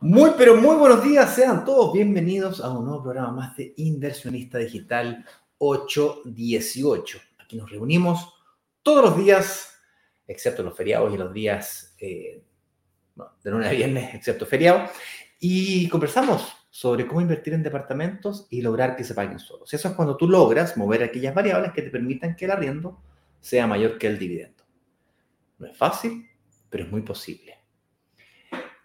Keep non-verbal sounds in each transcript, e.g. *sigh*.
Muy, pero muy buenos días, sean todos bienvenidos a un nuevo programa más de Inversionista Digital 818. Aquí nos reunimos todos los días, excepto los feriados y los días eh, de lunes a viernes, excepto feriado, y conversamos sobre cómo invertir en departamentos y lograr que se paguen solos. Eso es cuando tú logras mover aquellas variables que te permitan que el arriendo sea mayor que el dividendo. No es fácil, pero es muy posible.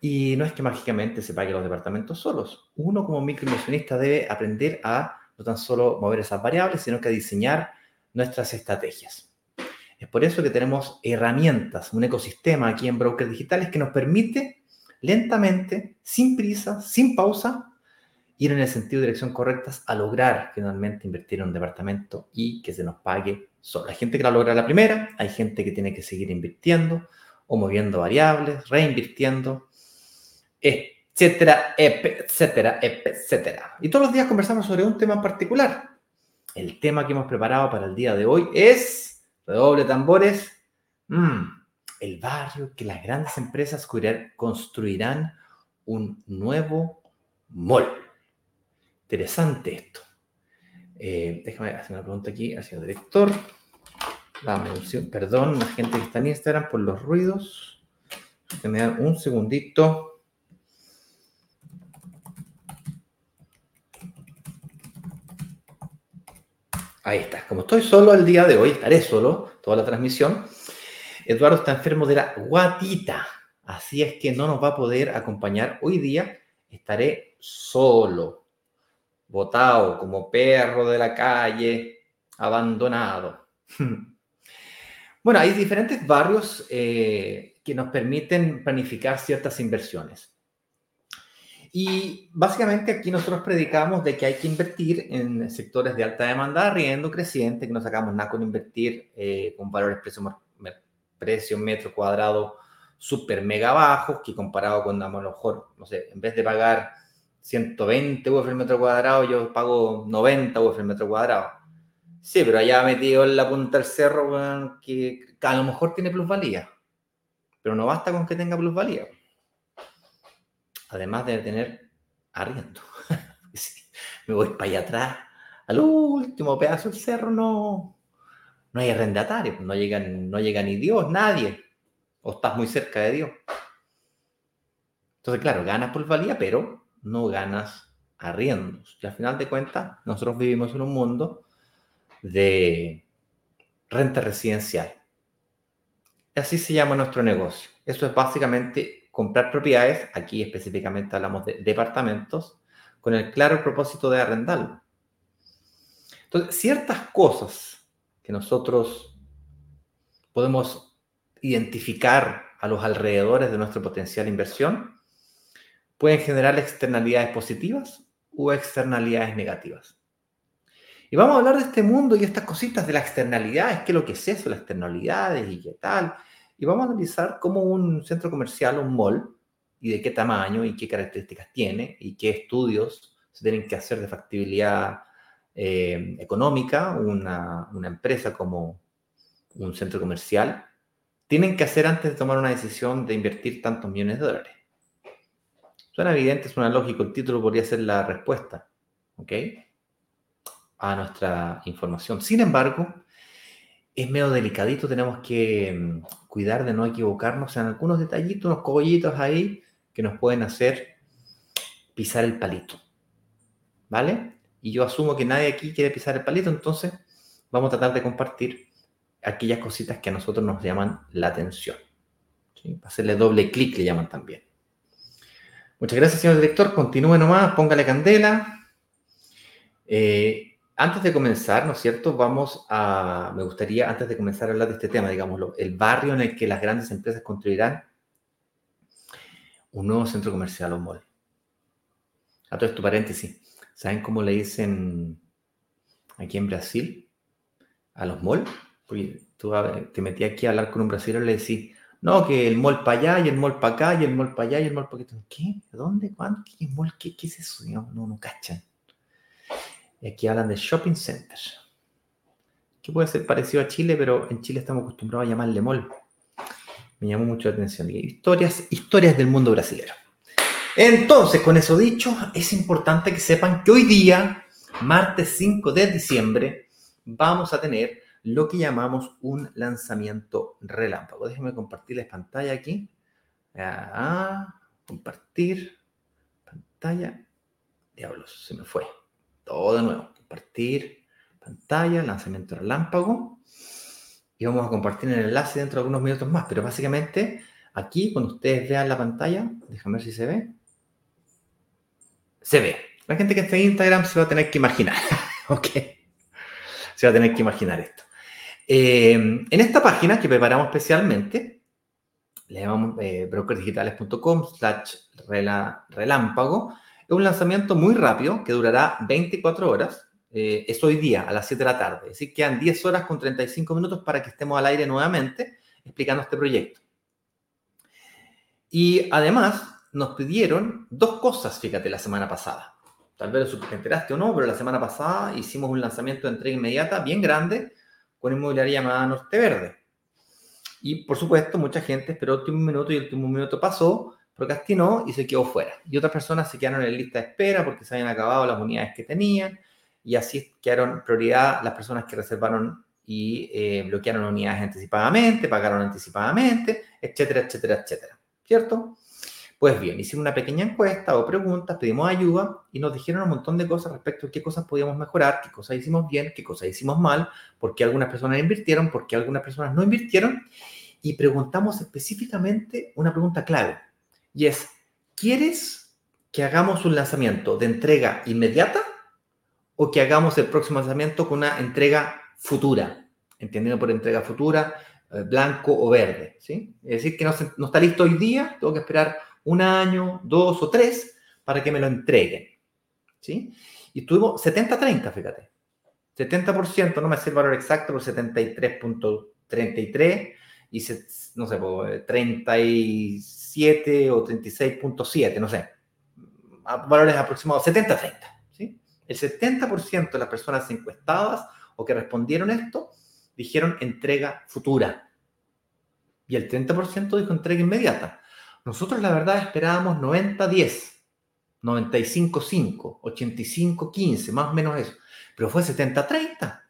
Y no es que mágicamente se paguen los departamentos solos. Uno como microinversionista debe aprender a no tan solo mover esas variables, sino que a diseñar nuestras estrategias. Es por eso que tenemos herramientas, un ecosistema aquí en Brokers Digitales que nos permite lentamente, sin prisa, sin pausa, ir en el sentido de dirección correctas a lograr finalmente invertir en un departamento y que se nos pague solo. Hay gente que la logra la primera, hay gente que tiene que seguir invirtiendo o moviendo variables, reinvirtiendo, etcétera, etcétera, etcétera. Y todos los días conversamos sobre un tema en particular. El tema que hemos preparado para el día de hoy es, redoble tambores, mm, el barrio que las grandes empresas construirán un nuevo mall. Interesante esto. Eh, déjame hacer una pregunta aquí hacia el director. La perdón, la gente que está en Instagram por los ruidos. Me dan un segundito. Ahí está. Como estoy solo el día de hoy, estaré solo toda la transmisión. Eduardo está enfermo de la guatita. Así es que no nos va a poder acompañar hoy día. Estaré solo, botado como perro de la calle, abandonado. *laughs* Bueno, hay diferentes barrios eh, que nos permiten planificar ciertas inversiones. Y básicamente aquí nosotros predicamos de que hay que invertir en sectores de alta demanda, arriendo creciente, que no sacamos nada con invertir eh, con valores precio, precio metro cuadrado súper mega bajos, que comparado con a lo mejor, no sé, en vez de pagar 120 UF el metro cuadrado, yo pago 90 UF el metro cuadrado. Sí, pero allá metido en la punta del cerro, que a lo mejor tiene plusvalía, pero no basta con que tenga plusvalía además de tener arriendo. *laughs* me voy para allá atrás, al último pedazo del cerro no, no hay arrendatario, no llega, no llega ni Dios, nadie, o estás muy cerca de Dios. Entonces, claro, ganas por valía, pero no ganas arriendos. Y al final de cuentas, nosotros vivimos en un mundo de renta residencial. Así se llama nuestro negocio. Eso es básicamente comprar propiedades, aquí específicamente hablamos de departamentos, con el claro propósito de arrendarlo. Entonces, ciertas cosas que nosotros podemos identificar a los alrededores de nuestra potencial inversión pueden generar externalidades positivas o externalidades negativas. Y vamos a hablar de este mundo y estas cositas de las externalidades, qué es lo que es eso, las externalidades y qué tal, y vamos a analizar cómo un centro comercial, un mall, y de qué tamaño y qué características tiene y qué estudios se tienen que hacer de factibilidad eh, económica, una, una empresa como un centro comercial, tienen que hacer antes de tomar una decisión de invertir tantos millones de dólares. Suena evidente, suena lógico, el título podría ser la respuesta, ¿ok? A nuestra información. Sin embargo, es medio delicadito, tenemos que mm, cuidar de no equivocarnos en algunos detallitos, unos cogollitos ahí que nos pueden hacer pisar el palito. ¿Vale? Y yo asumo que nadie aquí quiere pisar el palito, entonces vamos a tratar de compartir aquellas cositas que a nosotros nos llaman la atención. Hacerle doble clic le llaman también. Muchas gracias, señor director. Continúe nomás, póngale candela. Eh, antes de comenzar, ¿no es cierto? Vamos a, me gustaría, antes de comenzar a hablar de este tema, digámoslo, el barrio en el que las grandes empresas construirán un nuevo centro comercial o mall. A todo esto, paréntesis. ¿Saben cómo le dicen aquí en Brasil a los malls? Porque tú te metías aquí a hablar con un brasileño y le decís, no, que el mall para allá y el mall para acá y el mall para allá y el mall para acá. ¿Qué? ¿Dónde? ¿Cuándo? ¿Qué mall? ¿Qué, qué es eso? No, no, no cachan. Y aquí hablan de shopping center. Que puede ser parecido a Chile, pero en Chile estamos acostumbrados a llamarle mall. Me llamó mucho la atención. Historias, historias del mundo brasileño. Entonces, con eso dicho, es importante que sepan que hoy día, martes 5 de diciembre, vamos a tener lo que llamamos un lanzamiento relámpago. Déjenme compartirles pantalla aquí. Ah, compartir pantalla. Diablos, se me fue. Todo de nuevo. Compartir pantalla, lanzamiento relámpago. Y vamos a compartir el enlace dentro de algunos minutos más. Pero básicamente, aquí, cuando ustedes vean la pantalla, déjame ver si se ve. Se ve. La gente que está en Instagram se va a tener que imaginar. *laughs* ok. Se va a tener que imaginar esto. Eh, en esta página que preparamos especialmente, le llamamos eh, brokersdigitales.com slash relámpago, es un lanzamiento muy rápido que durará 24 horas. Eh, es hoy día a las 7 de la tarde. Es decir, quedan 10 horas con 35 minutos para que estemos al aire nuevamente explicando este proyecto. Y además nos pidieron dos cosas, fíjate, la semana pasada. Tal vez te enteraste o no, pero la semana pasada hicimos un lanzamiento de entrega inmediata bien grande con inmobiliaria llamada Norte Verde. Y por supuesto, mucha gente esperó el último minuto y el último minuto pasó, procrastinó y se quedó fuera. Y otras personas se quedaron en lista de espera porque se habían acabado las unidades que tenían y así quedaron prioridad las personas que reservaron y eh, bloquearon unidades anticipadamente, pagaron anticipadamente, etcétera, etcétera, etcétera. ¿Cierto? Pues bien, hicimos una pequeña encuesta o preguntas, pedimos ayuda y nos dijeron un montón de cosas respecto a qué cosas podíamos mejorar, qué cosas hicimos bien, qué cosas hicimos mal, por qué algunas personas invirtieron, por qué algunas personas no invirtieron. Y preguntamos específicamente una pregunta clave y es, ¿quieres que hagamos un lanzamiento de entrega inmediata o que hagamos el próximo lanzamiento con una entrega futura? Entendiendo por entrega futura, eh, blanco o verde, ¿sí? Es decir, que no, no está listo hoy día, tengo que esperar un año, dos o tres para que me lo entreguen. ¿sí? Y tuvimos 70-30, fíjate. 70%, no me sé el valor exacto, pero 73.33 y, no sé, 37 o 36.7, no sé. Valores aproximados, 70-30. ¿sí? El 70% de las personas encuestadas o que respondieron esto dijeron entrega futura. Y el 30% dijo entrega inmediata. Nosotros la verdad esperábamos 90-10, 95-5, 85-15, más o menos eso. Pero fue 70-30.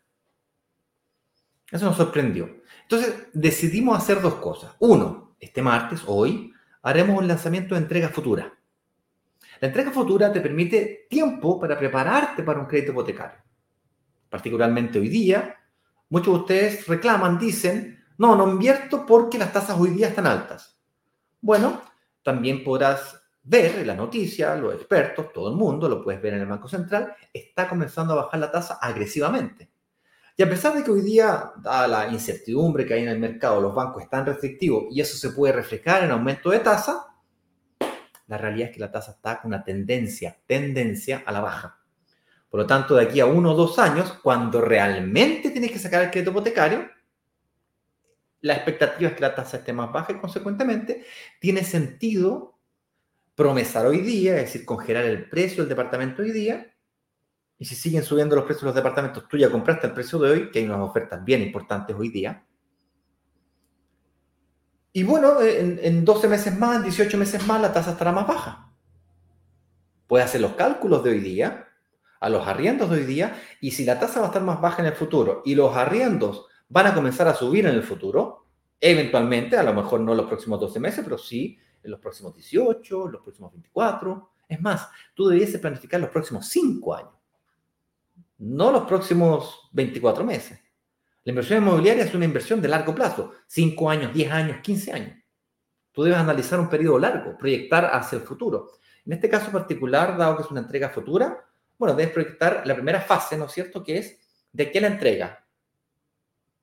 Eso nos sorprendió. Entonces decidimos hacer dos cosas. Uno, este martes, hoy, haremos un lanzamiento de entrega futura. La entrega futura te permite tiempo para prepararte para un crédito hipotecario. Particularmente hoy día, muchos de ustedes reclaman, dicen, no, no invierto porque las tasas hoy día están altas. Bueno, también podrás ver en la noticia, los expertos, todo el mundo, lo puedes ver en el Banco Central, está comenzando a bajar la tasa agresivamente. Y a pesar de que hoy día, dada la incertidumbre que hay en el mercado, los bancos están restrictivos y eso se puede reflejar en aumento de tasa, la realidad es que la tasa está con una tendencia, tendencia a la baja. Por lo tanto, de aquí a uno o dos años, cuando realmente tienes que sacar el crédito hipotecario, la expectativa es que la tasa esté más baja y consecuentemente tiene sentido promesar hoy día, es decir, congelar el precio del departamento hoy día. Y si siguen subiendo los precios de los departamentos, tú ya compraste el precio de hoy, que hay unas ofertas bien importantes hoy día. Y bueno, en, en 12 meses más, en 18 meses más, la tasa estará más baja. Puedes hacer los cálculos de hoy día, a los arriendos de hoy día, y si la tasa va a estar más baja en el futuro y los arriendos van a comenzar a subir en el futuro, eventualmente, a lo mejor no en los próximos 12 meses, pero sí en los próximos 18, los próximos 24. Es más, tú debiese planificar los próximos 5 años, no los próximos 24 meses. La inversión inmobiliaria es una inversión de largo plazo, 5 años, 10 años, 15 años. Tú debes analizar un periodo largo, proyectar hacia el futuro. En este caso particular, dado que es una entrega futura, bueno, debes proyectar la primera fase, ¿no es cierto?, que es de qué la entrega,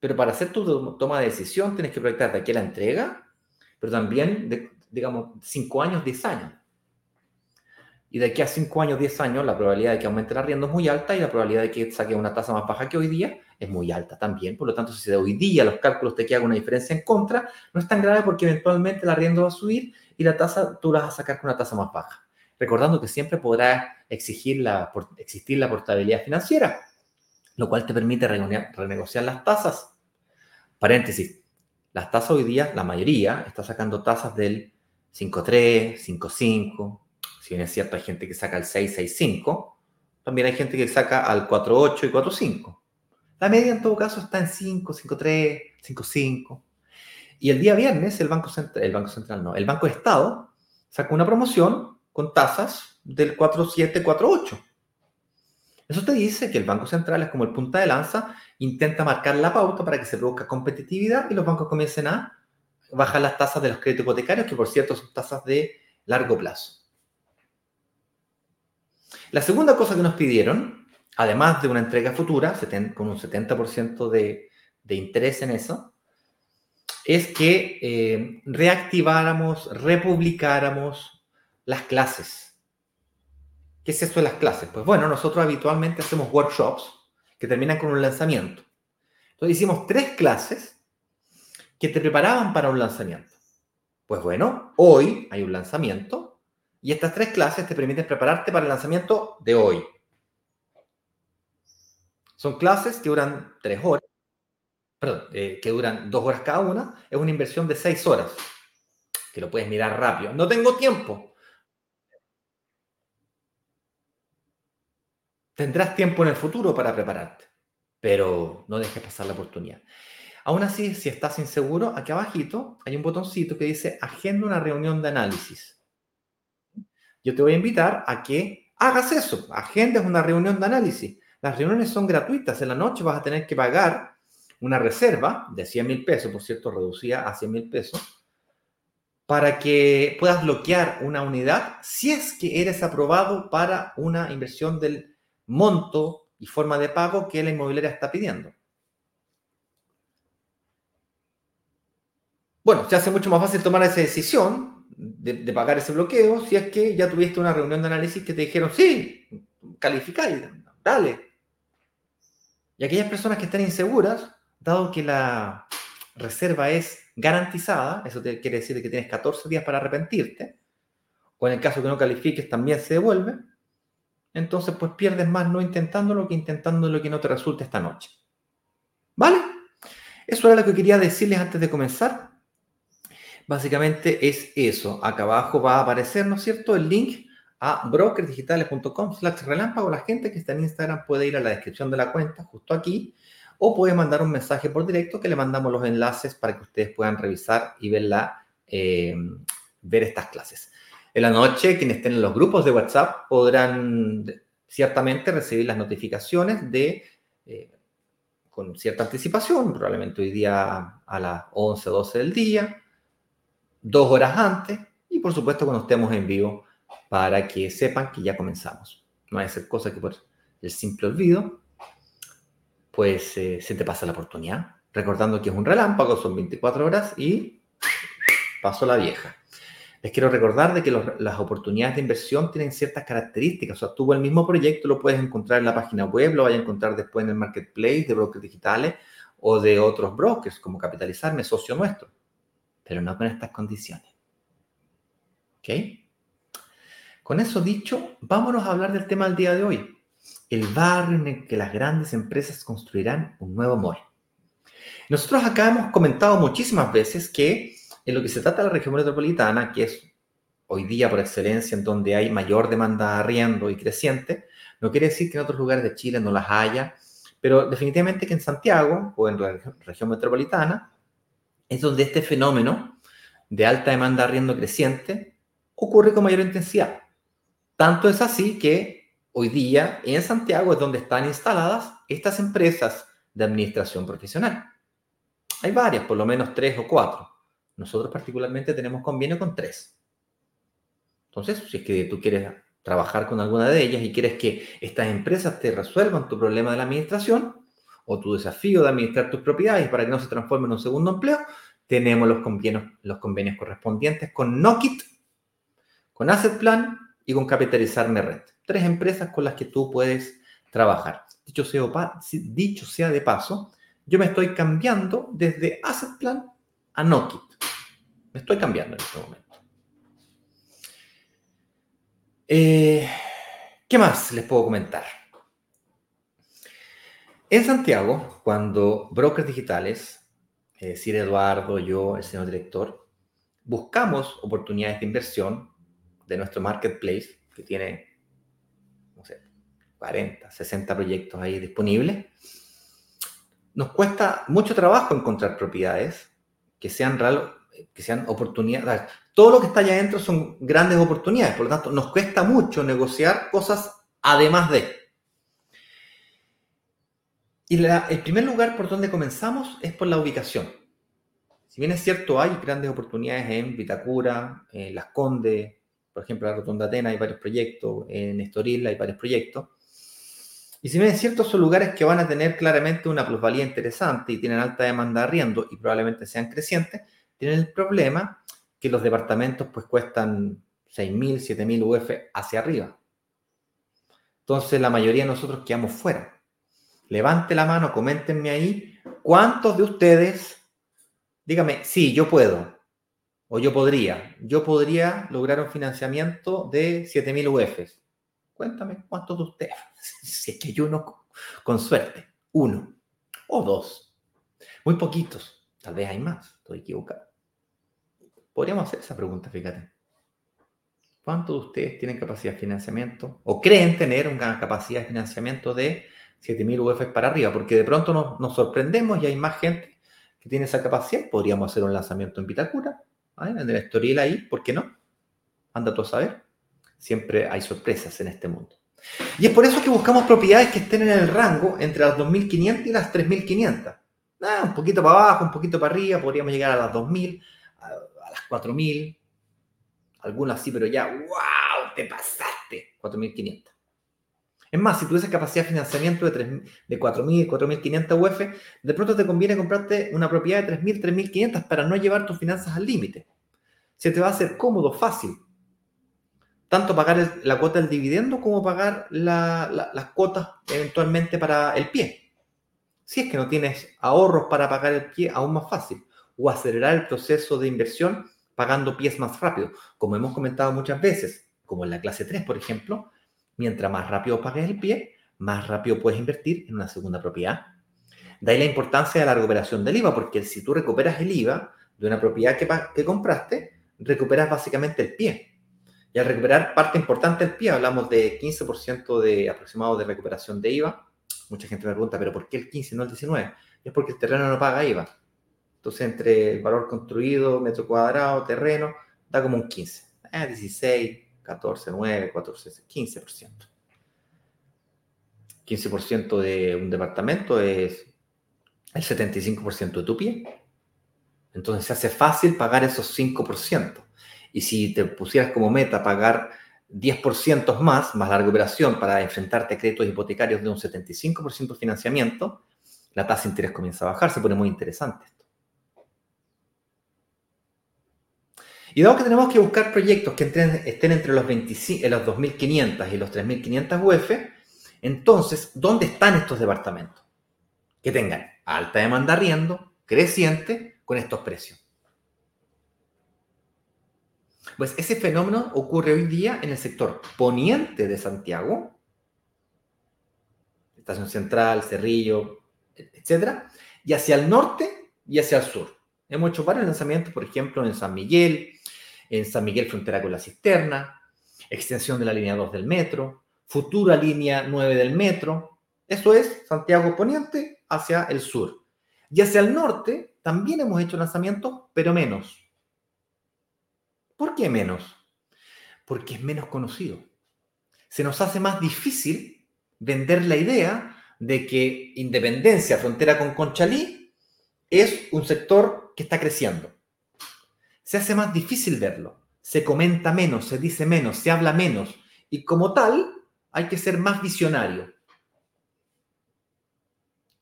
pero para hacer tu toma de decisión tienes que proyectar de aquí a la entrega, pero también, digamos, 5 años, 10 años. Y de aquí a 5 años, 10 años, la probabilidad de que aumente el arriendo es muy alta y la probabilidad de que saque una tasa más baja que hoy día es muy alta también. Por lo tanto, si de hoy día los cálculos te quedan una diferencia en contra, no es tan grave porque eventualmente el arriendo va a subir y la tasa tú la vas a sacar con una tasa más baja. Recordando que siempre podrá exigir la, existir la portabilidad financiera, lo cual te permite renegociar las tasas. Paréntesis, las tasas hoy día, la mayoría, está sacando tasas del 5.3, 5.5, si bien es cierto, hay gente que saca el 665, también hay gente que saca al 48 y 45. La media en todo caso está en 5, 5.3, 5.5. Y el día viernes el Banco Central, el Banco Central no, el Banco de Estado sacó una promoción con tasas del 4.7, 4.8. Eso te dice que el Banco Central es como el punta de lanza, intenta marcar la pauta para que se produzca competitividad y los bancos comiencen a bajar las tasas de los créditos hipotecarios, que por cierto son tasas de largo plazo. La segunda cosa que nos pidieron, además de una entrega futura, con un 70% de, interés en eso, es que eh, reactiváramos, republicáramos las clases. ¿Qué es eso de las clases? Pues bueno, nosotros habitualmente hacemos workshops que terminan con un lanzamiento. Entonces hicimos tres clases que te preparaban para un lanzamiento. Pues bueno, hoy hay un lanzamiento y estas tres clases te permiten prepararte para el lanzamiento de hoy. Son clases que duran tres horas, perdón, eh, que duran dos horas cada una. Es una inversión de seis horas, que lo puedes mirar rápido. No tengo tiempo. Tendrás tiempo en el futuro para prepararte, pero no dejes pasar la oportunidad. Aún así, si estás inseguro, aquí abajito hay un botoncito que dice Agenda una reunión de análisis yo te voy a invitar a que hagas eso, agendes una reunión de análisis. Las reuniones son gratuitas, en la noche vas a tener que pagar una reserva de 100 mil pesos, por cierto, reducida a 100 mil pesos, para que puedas bloquear una unidad si es que eres aprobado para una inversión del monto y forma de pago que la inmobiliaria está pidiendo. Bueno, se hace mucho más fácil tomar esa decisión de, pagar ese bloqueo si es que ya tuviste una reunión de análisis que te dijeron, sí, calificáis, dale. Y aquellas personas que están inseguras, dado que la reserva es garantizada, eso quiere decir que tienes 14 días para arrepentirte, o en el caso que no califiques también se devuelve, entonces pues pierdes más no intentándolo que intentándolo que no te resulte esta noche. ¿Vale? Eso era lo que quería decirles antes de comenzar. Básicamente es eso. Acá abajo va a aparecer, ¿no es cierto?, el link a brokersdigitales.com relámpago. La gente que está en Instagram puede ir a la descripción de la cuenta, justo aquí, o puede mandar un mensaje por directo que le mandamos los enlaces para que ustedes puedan revisar y verla, eh, ver estas clases. En la noche, quienes estén en los grupos de WhatsApp podrán ciertamente recibir las notificaciones de, eh, con cierta anticipación, probablemente hoy día a las 11, 12 del día, dos horas antes y por supuesto cuando estemos en vivo para que sepan que ya comenzamos. No hay ser cosa que por el simple olvido, pues eh, se te pasa la oportunidad. Recordando que es un relámpago, son 24 horas y pasó la vieja. Les quiero recordar de que las oportunidades de inversión tienen ciertas características. O sea, tú el mismo proyecto lo puedes encontrar en la página web, lo vayas a encontrar después en el marketplace de brokers digitales o de otros brokers como Capitalizarme, socio nuestro pero no con estas condiciones. ¿Ok? Con eso dicho, vámonos a hablar del tema del día de hoy. El barrio en el que las grandes empresas construirán un nuevo mall. Nosotros acá hemos comentado muchísimas veces que en lo que se trata de la región metropolitana, que es hoy día por excelencia en donde hay mayor demanda de arriendo y creciente, no quiere decir que en otros lugares de Chile no las haya, pero definitivamente que en Santiago o en la región metropolitana es donde este fenómeno de alta demanda arriendo creciente ocurre con mayor intensidad. Tanto es así que hoy día en Santiago es donde están instaladas estas empresas de administración profesional. Hay varias, por lo menos tres o cuatro. Nosotros particularmente tenemos convenio con tres. Entonces, si es que tú quieres trabajar con alguna de ellas y quieres que estas empresas te resuelvan tu problema de la administración, o tu desafío de administrar tus propiedades para que no se transforme en un segundo empleo, tenemos los convenios, los convenios correspondientes con Nokit, con Asset Plan y con Capitalizarme Rent. Tres empresas con las que tú puedes trabajar. Dicho sea, dicho sea de paso, yo me estoy cambiando desde Asset Plan a Nokit. Me estoy cambiando en este momento. Eh, ¿Qué más les puedo comentar? En Santiago, cuando brokers digitales, es decir, Eduardo, yo, el señor director, buscamos oportunidades de inversión de nuestro marketplace, que tiene, no sé, 40, 60 proyectos ahí disponibles, nos cuesta mucho trabajo encontrar propiedades que sean, que sean oportunidades. Todo lo que está allá adentro son grandes oportunidades, por lo tanto, nos cuesta mucho negociar cosas además de. Y el primer lugar por donde comenzamos es por la ubicación. Si bien es cierto, hay grandes oportunidades en Vitacura, en Las Condes, por ejemplo, en la Rotonda Atena hay varios proyectos, en Estoril hay varios proyectos. Y si bien es cierto, son lugares que van a tener claramente una plusvalía interesante y tienen alta demanda de arriendo y probablemente sean crecientes, tienen el problema que los departamentos pues cuestan 6.000, 7.000 UF hacia arriba. Entonces la mayoría de nosotros quedamos fuera. Levante la mano, coméntenme ahí, ¿cuántos de ustedes, dígame, sí, yo puedo, o yo podría, yo podría lograr un financiamiento de 7.000 UFs? Cuéntame, ¿cuántos de ustedes? *laughs* si es que hay uno, con suerte, uno o dos. Muy poquitos, tal vez hay más, estoy equivocado. Podríamos hacer esa pregunta, fíjate. ¿Cuántos de ustedes tienen capacidad de financiamiento o creen tener una capacidad de financiamiento de 7.000 UF para arriba, porque de pronto nos, sorprendemos y hay más gente que tiene esa capacidad. Podríamos hacer un lanzamiento en Pitacura, en el Estoril ahí, ¿por qué no? Anda tú a saber. Siempre hay sorpresas en este mundo. Y es por eso que buscamos propiedades que estén en el rango entre las 2.500 y las 3.500. Ah, un poquito para abajo, un poquito para arriba, podríamos llegar a las 2.000, a, a las 4.000, algunas sí, pero ya, wow, te pasaste, 4.500. Es más, si tuvieses capacidad de financiamiento de, de 4.000, 4.500 UF, de pronto te conviene comprarte una propiedad de 3.000, 3.500 para no llevar tus finanzas al límite. Se te va a hacer cómodo, fácil. Tanto pagar la cuota del dividendo como pagar las cuotas eventualmente para el pie. Si es que no tienes ahorros para pagar el pie, aún más fácil. O acelerar el proceso de inversión pagando pies más rápido. Como hemos comentado muchas veces, como en la clase 3, por ejemplo, Mientras más rápido pagues el pie, más rápido puedes invertir en una segunda propiedad. De ahí la importancia de la recuperación del IVA, porque si tú recuperas el IVA de una propiedad que, compraste, recuperas básicamente el pie. Y al recuperar parte importante del pie, hablamos de 15% de aproximado de recuperación de IVA. Mucha gente me pregunta, ¿pero por qué el 15 no el 19? es porque el terreno no paga IVA. Entonces, entre el valor construido, metro cuadrado, terreno, da como un 15. Eh, 16, 14, 9, 14, 15%. 15% de un departamento es el 75% de tu pie. Entonces se hace fácil pagar esos 5%. Y si te pusieras como meta pagar 10% más, más la recuperación para enfrentarte a créditos hipotecarios de un 75% de financiamiento, la tasa de interés comienza a bajar, se pone muy interesante. Y dado que tenemos que buscar proyectos que estén entre los, 25, los 2.500 y los 3.500 UF, entonces, ¿dónde están estos departamentos? Que tengan alta demanda arriendo, creciente, con estos precios. Pues ese fenómeno ocurre hoy día en el sector poniente de Santiago, Estación Central, Cerrillo, etc. Y hacia el norte y hacia el sur. Hemos hecho varios lanzamientos, por ejemplo, en San Miguel, en San Miguel frontera con la cisterna, extensión de la línea 2 del metro, futura línea 9 del metro. Eso es Santiago Poniente hacia el sur. Y hacia el norte también hemos hecho lanzamientos, pero menos. ¿Por qué menos? Porque es menos conocido. Se nos hace más difícil vender la idea de que Independencia, frontera con Conchalí, es un sector que está creciendo se hace más difícil verlo. Se comenta menos, se dice menos, se habla menos. Y como tal, hay que ser más visionario.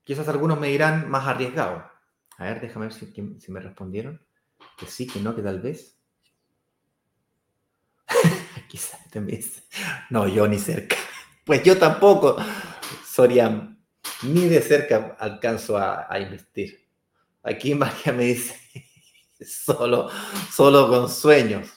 Quizás algunos me dirán más arriesgado. A ver, déjame ver si, me respondieron. Que sí, que no, que tal vez. *laughs* Quizás dice, no, yo ni cerca. *laughs* Pues yo tampoco, Sorian, ni de cerca alcanzo a, a invertir. Aquí María me dice, *laughs* solo, solo con sueños.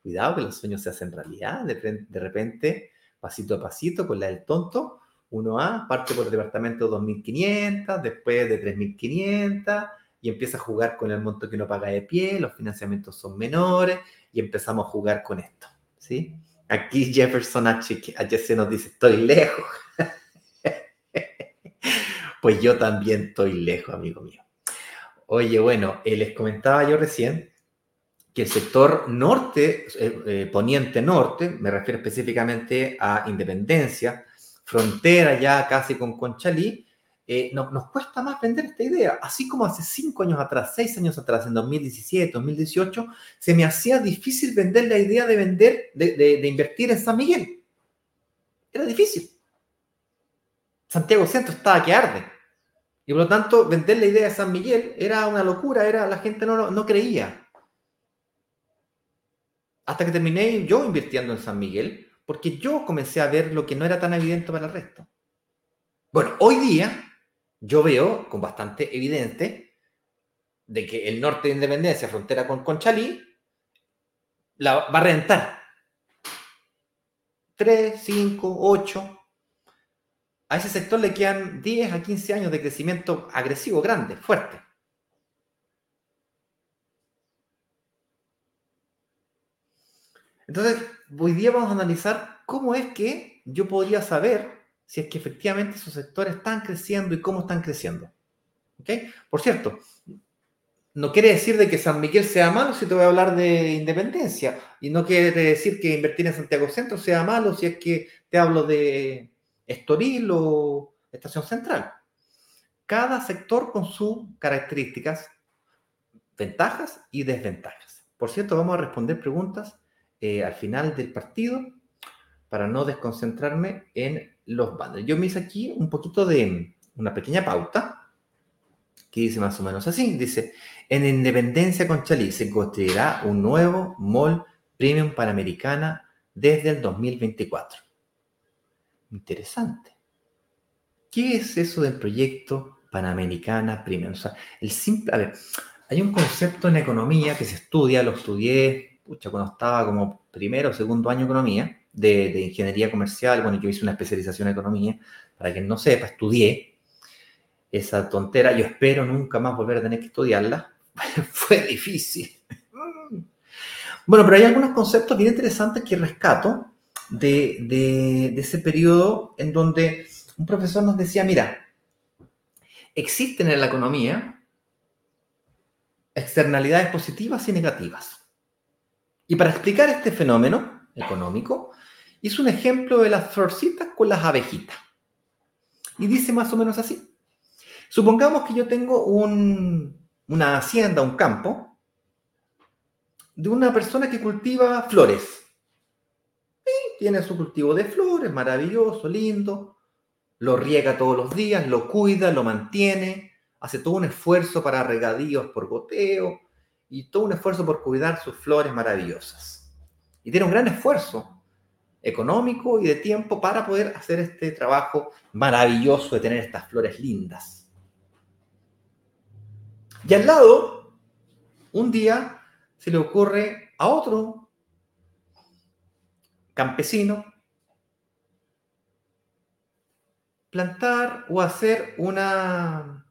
Cuidado que los sueños se hacen realidad. De, repente, pasito a pasito, con la del tonto, uno A parte por el departamento de 2.500, después de 3.500, y empieza a jugar con el monto que uno paga de pie, los financiamientos son menores, y empezamos a jugar con esto. ¿sí? Aquí Jefferson HC nos dice, estoy lejos. *laughs* pues yo también estoy lejos, amigo mío. Oye, bueno, eh, les comentaba yo recién que el sector norte, eh, eh, poniente norte, me refiero específicamente a Independencia, frontera ya casi con Conchalí, nos cuesta más vender esta idea. Así como hace cinco años atrás, seis años atrás, en 2017, 2018, se me hacía difícil vender la idea de vender, de, de invertir en San Miguel. Era difícil. Santiago Centro estaba que arde. Y por lo tanto, vender la idea de San Miguel era una locura, era, la gente no, no creía. Hasta que terminé yo invirtiendo en San Miguel, porque yo comencé a ver lo que no era tan evidente para el resto. Bueno, hoy día yo veo con bastante evidente de que el norte de Independencia, frontera con Conchalí, la va a rentar. 3, 5, 8, a ese sector le quedan 10 a 15 años de crecimiento agresivo, grande, fuerte. Entonces, hoy día vamos a analizar cómo es que yo podría saber si es que efectivamente esos sectores están creciendo y cómo están creciendo. ¿Ok? Por cierto, no quiere decir de que San Miguel sea malo si te voy a hablar de independencia. Y no quiere decir que invertir en Santiago Centro sea malo si es que te hablo de, Estoril o Estación Central. Cada sector con sus características, ventajas y desventajas. Por cierto, vamos a responder preguntas eh, al final del partido para no desconcentrarme en los bandos. Yo me hice aquí un poquito de una pequeña pauta que dice más o menos así. Dice, en Independencia con Chalí se construirá un nuevo mall premium panamericana desde el 2024. Interesante. ¿Qué es eso del proyecto Panamericana Premium? O sea, el simple, a ver, hay un concepto en economía que se estudia, lo estudié, pucha, cuando estaba como primero o segundo año de economía, de, ingeniería comercial, bueno, yo hice una especialización en economía, para quien no sepa, estudié esa tontera, yo espero nunca más volver a tener que estudiarla, *laughs* fue difícil. Bueno, pero hay algunos conceptos bien interesantes que rescato de, ese periodo en donde un profesor nos decía, mira, existen en la economía externalidades positivas y negativas. Y para explicar este fenómeno económico, hizo un ejemplo de las florcitas con las abejitas. Y dice más o menos así. Supongamos que yo tengo una hacienda, un campo, de una persona que cultiva flores tiene su cultivo de flores, maravilloso, lindo, lo riega todos los días, lo cuida, lo mantiene, hace todo un esfuerzo para regadíos por goteo y todo un esfuerzo por cuidar sus flores maravillosas. Y tiene un gran esfuerzo económico y de tiempo para poder hacer este trabajo maravilloso de tener estas flores lindas. Y al lado, un día se le ocurre a otro campesino, plantar o hacer una,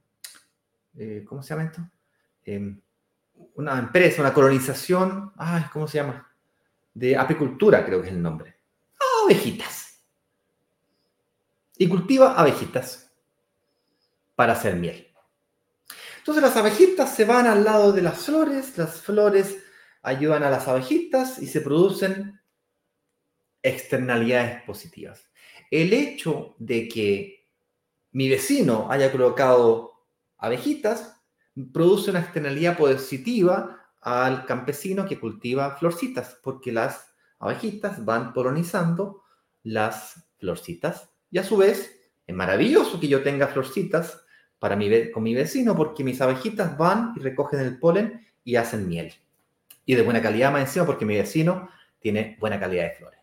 eh, ¿cómo se llama esto? Em, una empresa, una colonización, ay, ¿cómo se llama? De apicultura, creo que es el nombre. Abejitas. Y cultiva abejitas para hacer miel. Entonces las abejitas se van al lado de las flores, las flores ayudan a las abejitas y se producen externalidades positivas. El hecho de que mi vecino haya colocado abejitas produce una externalidad positiva al campesino que cultiva florcitas, porque las abejitas van polinizando las florcitas. Y a su vez, es maravilloso que yo tenga florcitas para mi, con mi vecino, porque mis abejitas van y recogen el polen y hacen miel. Y de buena calidad más encima, porque mi vecino tiene buena calidad de flores.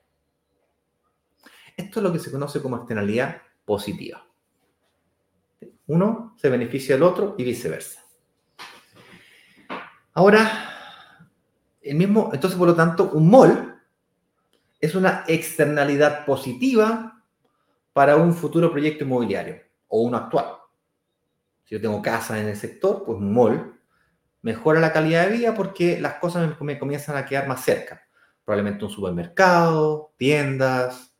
Esto es lo que se conoce como externalidad positiva. Uno se beneficia del otro y viceversa. Ahora, el mismo, entonces por lo tanto, un MOL es una externalidad positiva para un futuro proyecto inmobiliario o uno actual. Si yo tengo casa en el sector, pues un mall mejora la calidad de vida porque las cosas me, comienzan a quedar más cerca. Probablemente un supermercado, tiendas.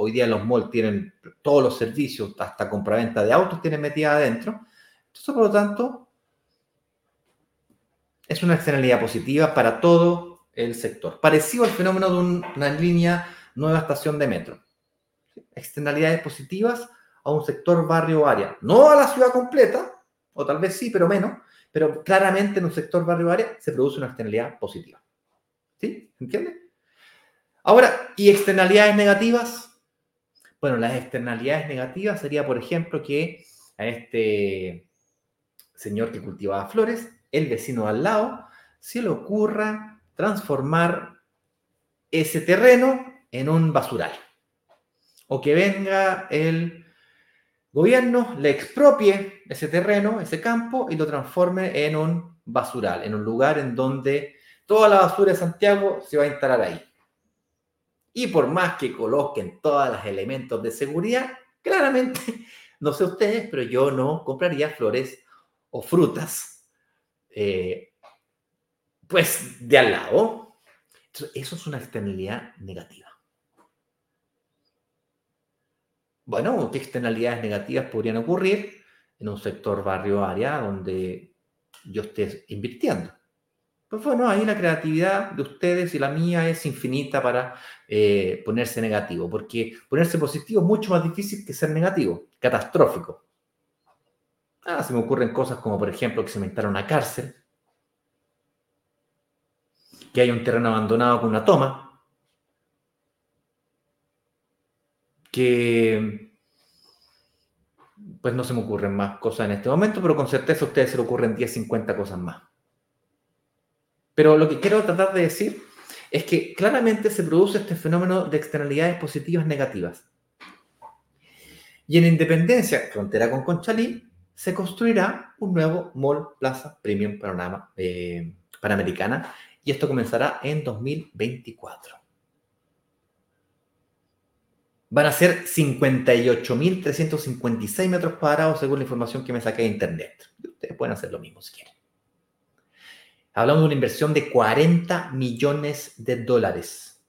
Hoy día los malls tienen todos los servicios, hasta compraventa de autos tienen metida adentro. Entonces, por lo tanto, es una externalidad positiva para todo el sector. Parecido al fenómeno de una línea nueva estación de metro. Externalidades positivas a un sector, barrio o área. No a la ciudad completa, o tal vez sí, pero menos, pero claramente en un sector, barrio o área se produce una externalidad positiva. ¿Sí? ¿Entiende? Ahora, ¿y externalidades negativas? Bueno, las externalidades negativas sería, por ejemplo, que a este señor que cultivaba flores, el vecino al lado, se le ocurra transformar ese terreno en un basural. O que venga el gobierno le expropie ese terreno, ese campo, y lo transforme en un basural, en un lugar en donde toda la basura de Santiago se va a instalar ahí. Y por más que coloquen todos los elementos de seguridad, claramente, *laughs* no sé ustedes, pero yo no compraría flores o frutas, eh, pues de al lado. eso es una externalidad negativa. Bueno, ¿qué externalidades negativas podrían ocurrir en un sector barrio área donde yo esté invirtiendo? Pues bueno, ahí la creatividad de ustedes y la mía es infinita para eh, ponerse negativo, porque ponerse positivo es mucho más difícil que ser negativo, catastrófico. Ah, se me ocurren cosas como, por ejemplo, que se instala una cárcel, que hay un terreno abandonado con una toma, que pues no se me ocurren más cosas en este momento, pero con certeza a ustedes se le ocurren 10, 50 cosas más. Pero lo que quiero tratar de decir es que claramente se produce este fenómeno de externalidades positivas negativas. Y en Independencia, frontera con Conchalí, se construirá un nuevo Mall Plaza Premium Panorama eh, Panamericana y esto comenzará en 2024 van a ser 58.356 metros cuadrados según la información que me saqué de internet. Ustedes pueden hacer lo mismo si quieren. Hablamos de una inversión de 40 millones de dólares.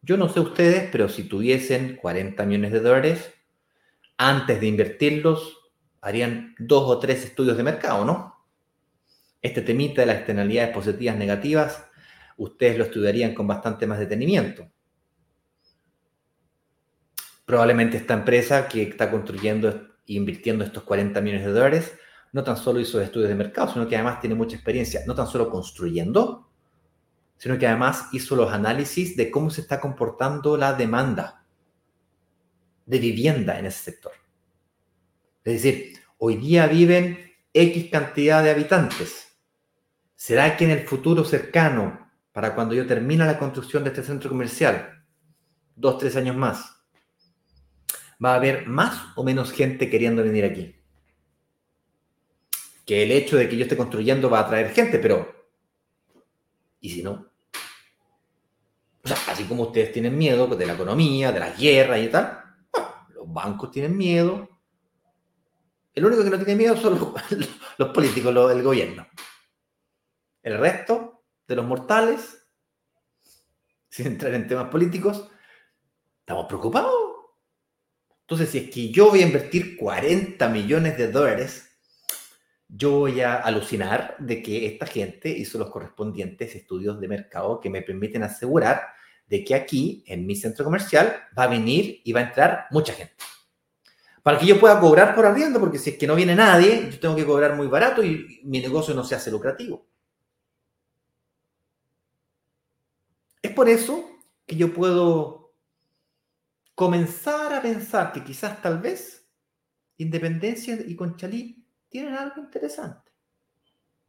Yo no sé ustedes, pero si tuviesen 40 millones de dólares, antes de invertirlos, harían dos o tres estudios de mercado, ¿no? Este temita de las externalidades positivas negativas, ustedes lo estudiarían con bastante más detenimiento probablemente esta empresa que está construyendo e invirtiendo estos 40 millones de dólares no tan solo hizo estudios de mercado, sino que además tiene mucha experiencia, no tan solo construyendo, sino que además hizo los análisis de cómo se está comportando la demanda de vivienda en ese sector. Es decir, hoy día viven X cantidad de habitantes. ¿Será que en el futuro cercano, para cuando yo termine la construcción de este centro comercial, dos, tres años más, va a haber más o menos gente queriendo venir aquí. Que el hecho de que yo esté construyendo va a atraer gente, pero ¿y si no? O sea, así como ustedes tienen miedo de la economía, de las guerras y tal, los bancos tienen miedo. El único que no tiene miedo son los, *laughs* políticos, el gobierno. El resto de los mortales, *laughs* sin entrar en temas políticos, estamos preocupados entonces, si es que yo voy a invertir 40 millones de dólares, yo voy a alucinar de que esta gente hizo los correspondientes estudios de mercado que me permiten asegurar de que aquí, en mi centro comercial, va a venir y va a entrar mucha gente. Para que yo pueda cobrar por arriendo, porque si es que no viene nadie, yo tengo que cobrar muy barato y mi negocio no se hace lucrativo. Es por eso que yo puedo comenzar a pensar que quizás tal vez Independencia y Conchalí tienen algo interesante,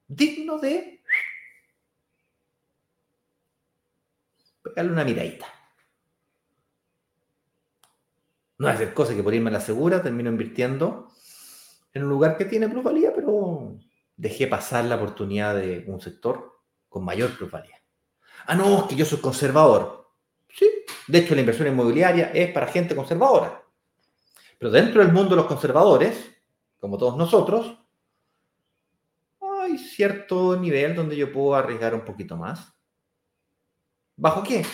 digno de pegarle una miradita. No hacer cosas que por irme a la segura termino invirtiendo en un lugar que tiene plusvalía, pero dejé pasar la oportunidad de un sector con mayor plusvalía. Ah, no, es que yo soy conservador. Sí, de hecho la inversión inmobiliaria es para gente conservadora. Pero dentro del mundo de los conservadores, como todos nosotros, hay cierto nivel donde yo puedo arriesgar un poquito más. ¿Bajo qué?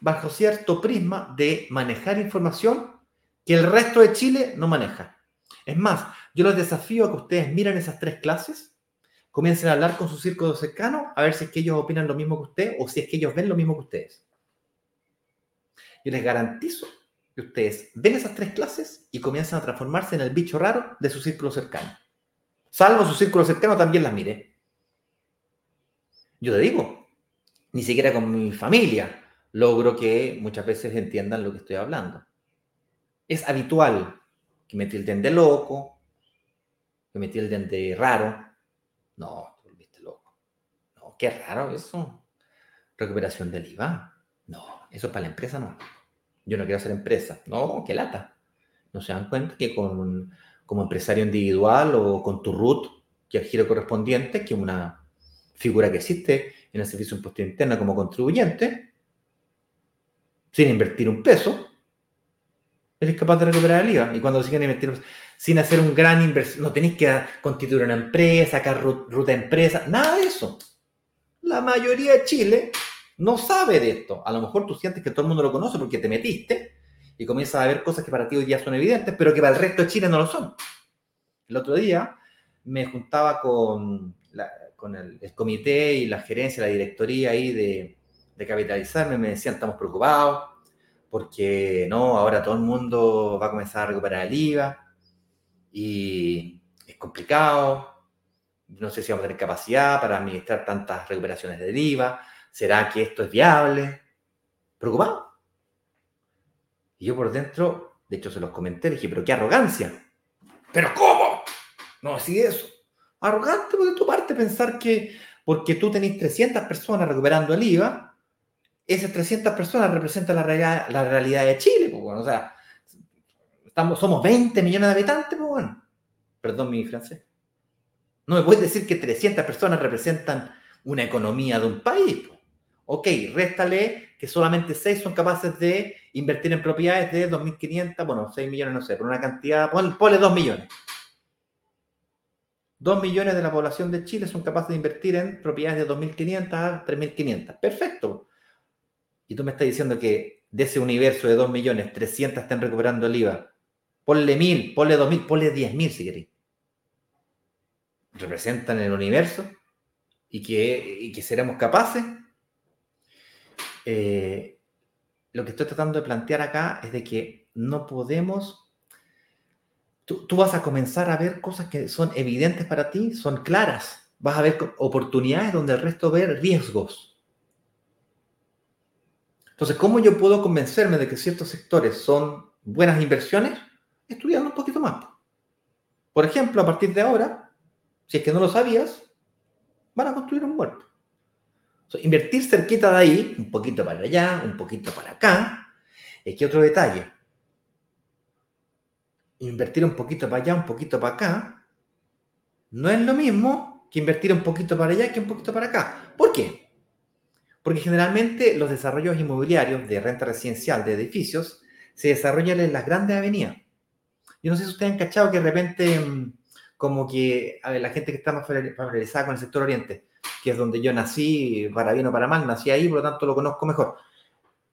Bajo cierto prisma de manejar información que el resto de Chile no maneja. Es más, yo los desafío a que ustedes miren esas tres clases, comiencen a hablar con su círculo cercano, a ver si es que ellos opinan lo mismo que usted o si es que ellos ven lo mismo que ustedes. Yo les garantizo que ustedes ven esas tres clases y comienzan a transformarse en el bicho raro de su círculo cercano. Salvo su círculo cercano también las mire. Yo te digo, ni siquiera con mi familia logro que muchas veces entiendan lo que estoy hablando. Es habitual que me tilden de loco, que me tilden de raro. No, te volviste loco. No, qué raro eso. Recuperación del IVA. No, eso es para la empresa, no. Yo no quiero hacer empresa. No, qué lata. No se dan cuenta que con, como empresario individual o con tu RUT, que el giro correspondiente, que es una figura que existe en el servicio de impuesto interna como contribuyente, sin invertir un peso, eres capaz de recuperar el IVA. Y cuando siguen invertir sin hacer un gran inversión, no tenéis que constituir una empresa, sacar ruta empresa, nada de eso. La mayoría de Chile no sabe de esto. A lo mejor tú sientes que todo el mundo lo conoce porque te metiste y comienzas a ver cosas que para ti hoy día son evidentes, pero que para el resto de Chile no lo son. El otro día me juntaba con, con el, comité y la gerencia, la directoría ahí de, de capitalizarme, me decían, estamos preocupados porque no, ahora todo el mundo va a comenzar a recuperar el IVA y es complicado. No sé si vamos a tener capacidad para administrar tantas recuperaciones del IVA. ¿Será que esto es viable? Preocupado. Y yo por dentro, de hecho se los comenté, dije, pero qué arrogancia. ¿Pero cómo? No, así eso. Arrogante por tu parte pensar que porque tú tenés 300 personas recuperando el IVA, esas 300 personas representan la realidad, la realidad de Chile. O sea, estamos, somos 20 millones de habitantes, pues, bueno. Perdón mi francés. No me puedes decir que 300 personas representan una economía de un país. Ok, réstale que solamente 6 son capaces de invertir en propiedades de 2.500, bueno, 6 millones, no sé, por una cantidad, ponle 2 millones. 2 millones de la población de Chile son capaces de invertir en propiedades de 2.500 a 3.500. Perfecto. Y tú me estás diciendo que de ese universo de 2 millones, 300 están recuperando el IVA. Ponle 1.000, ponle 2.000, ponle 10.000 si queréis. Representan el universo y que, y que seremos capaces eh, lo que estoy tratando de plantear acá es de que no podemos, tú, vas a comenzar a ver cosas que son evidentes para ti, son claras, vas a ver oportunidades donde el resto ve riesgos. Entonces, ¿cómo yo puedo convencerme de que ciertos sectores son buenas inversiones? Estudiando un poquito más. Por ejemplo, a partir de ahora, si es que no lo sabías, van a construir un invertir cerquita de ahí, un poquito para allá, un poquito para acá. Es que otro detalle. Invertir un poquito para allá, un poquito para acá, no es lo mismo que invertir un poquito para allá que un poquito para acá. ¿Por qué? Porque generalmente los desarrollos inmobiliarios de renta residencial de edificios se desarrollan en las grandes avenidas. Yo no sé si ustedes han cachado que de repente, mm, como que, a ver, la gente que está más familiarizada con el sector oriente, que es donde yo nací, para bien o para mal, nací ahí, por lo tanto lo conozco mejor.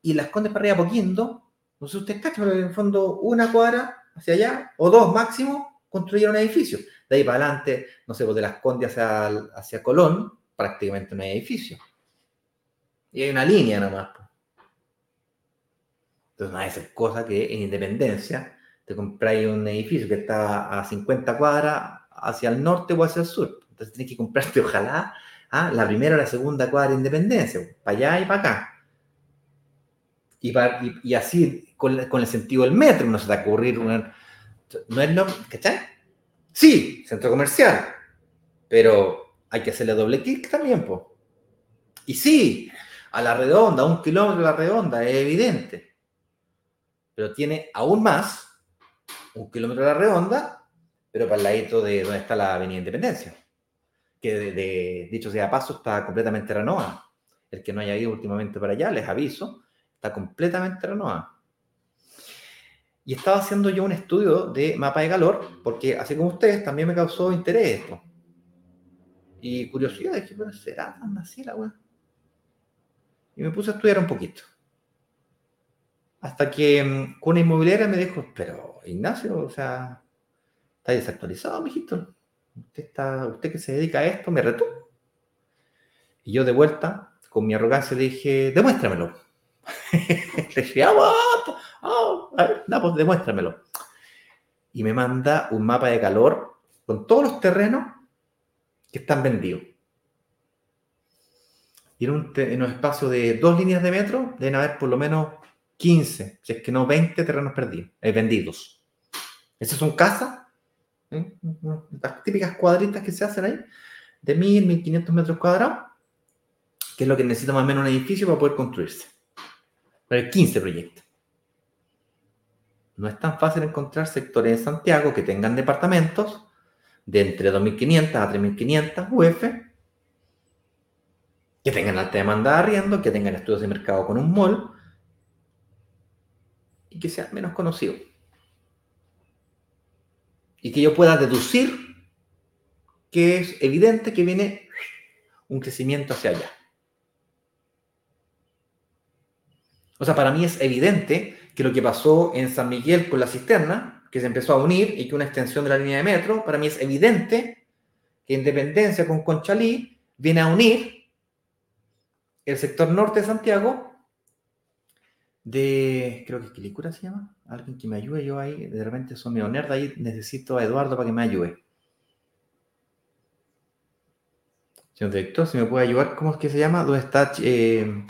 Y las Condes para arriba Poquindo, no sé si ustedes cachan, pero en el fondo una cuadra hacia allá, o dos máximo, construyeron edificios. De ahí para adelante, no sé, pues de las Condes hacia, hacia Colón, prácticamente no hay edificio. Y hay una línea nomás. Entonces no hay esa cosa que en Independencia te compráis un edificio que está a 50 cuadras hacia el norte o hacia el sur. Entonces tienes que comprarte, ojalá, ¿ah? la primera o la segunda cuadra de independencia, para allá y para acá. Y, así, con, el sentido del metro, no se va a ocurrir una, No es lo. ¿Cachai? Sí, centro comercial, pero hay que hacerle doble clic también, pues. Y sí, a la redonda, a un kilómetro de la redonda, es evidente. Pero tiene aún más un kilómetro de la redonda, pero para el ladito de donde está la Avenida Independencia, que de, dicho sea paso está completamente renovada. El que no haya ido últimamente para allá, les aviso, está completamente renovada. Y estaba haciendo yo un estudio de mapa de calor, porque así como ustedes, también me causó interés esto. Y curiosidad, dije, ¿será tan así la weá? Y me puse a estudiar un poquito. Hasta que mm, con una inmobiliaria me dijo, pero Ignacio, o sea, está desactualizado, mijito. Usted, está, usted que se dedica a esto, me retó. Y yo de vuelta, con mi arrogancia, le dije, demuéstramelo. *laughs* le dije, ah, a ver, no, pues demuéstramelo. Y me manda un mapa de calor con todos los terrenos que están vendidos. Y en un, en un espacio de dos líneas de metro deben haber por lo menos 15, si es que no 20 terrenos perdidos, eh, vendidos. Esas son casas, ¿eh? las típicas cuadritas que se hacen ahí, de 1000, 1500 metros cuadrados, que es lo que necesita más o menos un edificio para poder construirse. Pero 15 proyectos. No es tan fácil encontrar sectores en Santiago que tengan departamentos de entre 2.500 a 3.500 UF, que tengan alta demanda de arriendo, que tengan estudios de mercado con un mall, y que sea menos conocido. Y que yo pueda deducir que es evidente que viene un crecimiento hacia allá. O sea, para mí es evidente que lo que pasó en San Miguel con la cisterna, que se empezó a unir y que una extensión de la línea de metro, para mí es evidente que Independencia con Conchalí viene a unir el sector norte de Santiago de, creo que Quilicura se llama, alguien que me ayude, yo ahí, de repente soy medio nerd, ahí necesito a Eduardo para que me ayude. Señor director, si me puede ayudar, ¿cómo es que se llama? ¿Dónde está eh,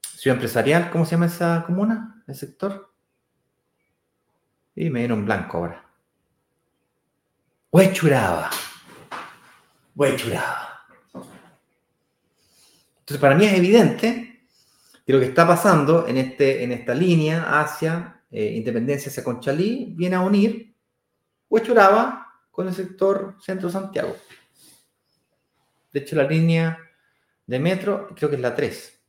Ciudad Empresarial? ¿Cómo se llama esa comuna, el sector? Y me dieron blanco ahora. Huechuraba. Huechuraba. Entonces, para mí es evidente y lo que está pasando en, este, en esta línea hacia eh, Independencia, hacia Conchalí, viene a unir Huechuraba con el sector centro Santiago. De hecho, la línea de metro creo que es la 3.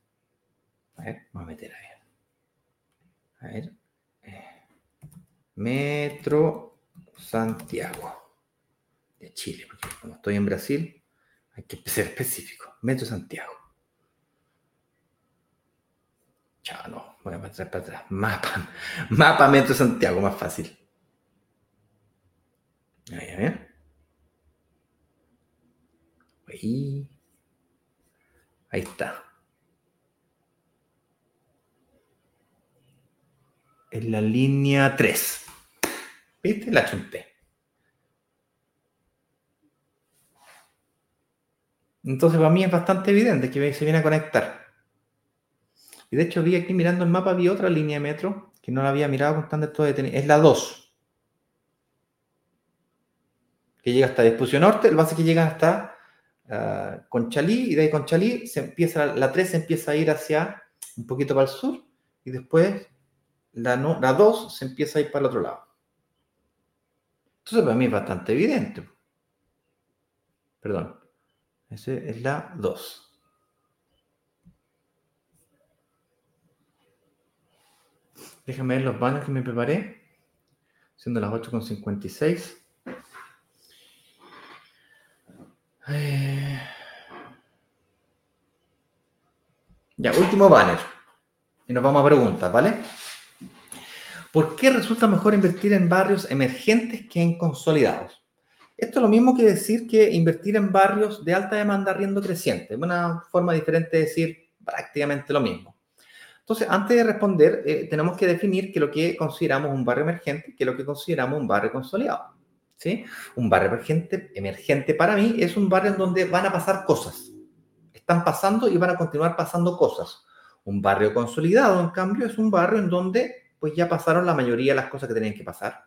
A ver, vamos a meter a ver. A ver. Eh, metro Santiago de Chile, porque como estoy en Brasil, hay que ser específico. Metro Santiago. Chao, no, voy a pasar para atrás. Mapa, *laughs* mapa Metro Santiago, más fácil. Ahí, a ver. Ahí. Ahí está. En la línea 3. ¿Viste? La chunté. Entonces, para mí es bastante evidente que se viene a conectar. Y de hecho vi aquí mirando el mapa, vi otra línea de metro que no la había mirado con tanto detenido. Es la 2. Que llega hasta Disposición Norte, el base que llega hasta uh, Conchalí, y de ahí Conchalí se empieza, la 3 se empieza a ir hacia un poquito para el sur, y después la, no, la 2 se empieza a ir para el otro lado. Entonces para mí es bastante evidente. Perdón. Esa es la 2. Déjame ver los banners que me preparé. Siendo las 8.56. Eh... Ya, último banner. Y nos vamos a preguntar, ¿vale? ¿Por qué resulta mejor invertir en barrios emergentes que en consolidados? Esto es lo mismo que decir que invertir en barrios de alta demanda riendo creciente. Es una forma diferente de decir prácticamente lo mismo. Entonces, antes de responder, eh, tenemos que definir qué es lo que consideramos un barrio emergente, qué es lo que consideramos un barrio consolidado. ¿sí? Un barrio emergente, emergente para mí es un barrio en donde van a pasar cosas. Están pasando y van a continuar pasando cosas. Un barrio consolidado, en cambio, es un barrio en donde pues ya pasaron la mayoría de las cosas que tenían que pasar.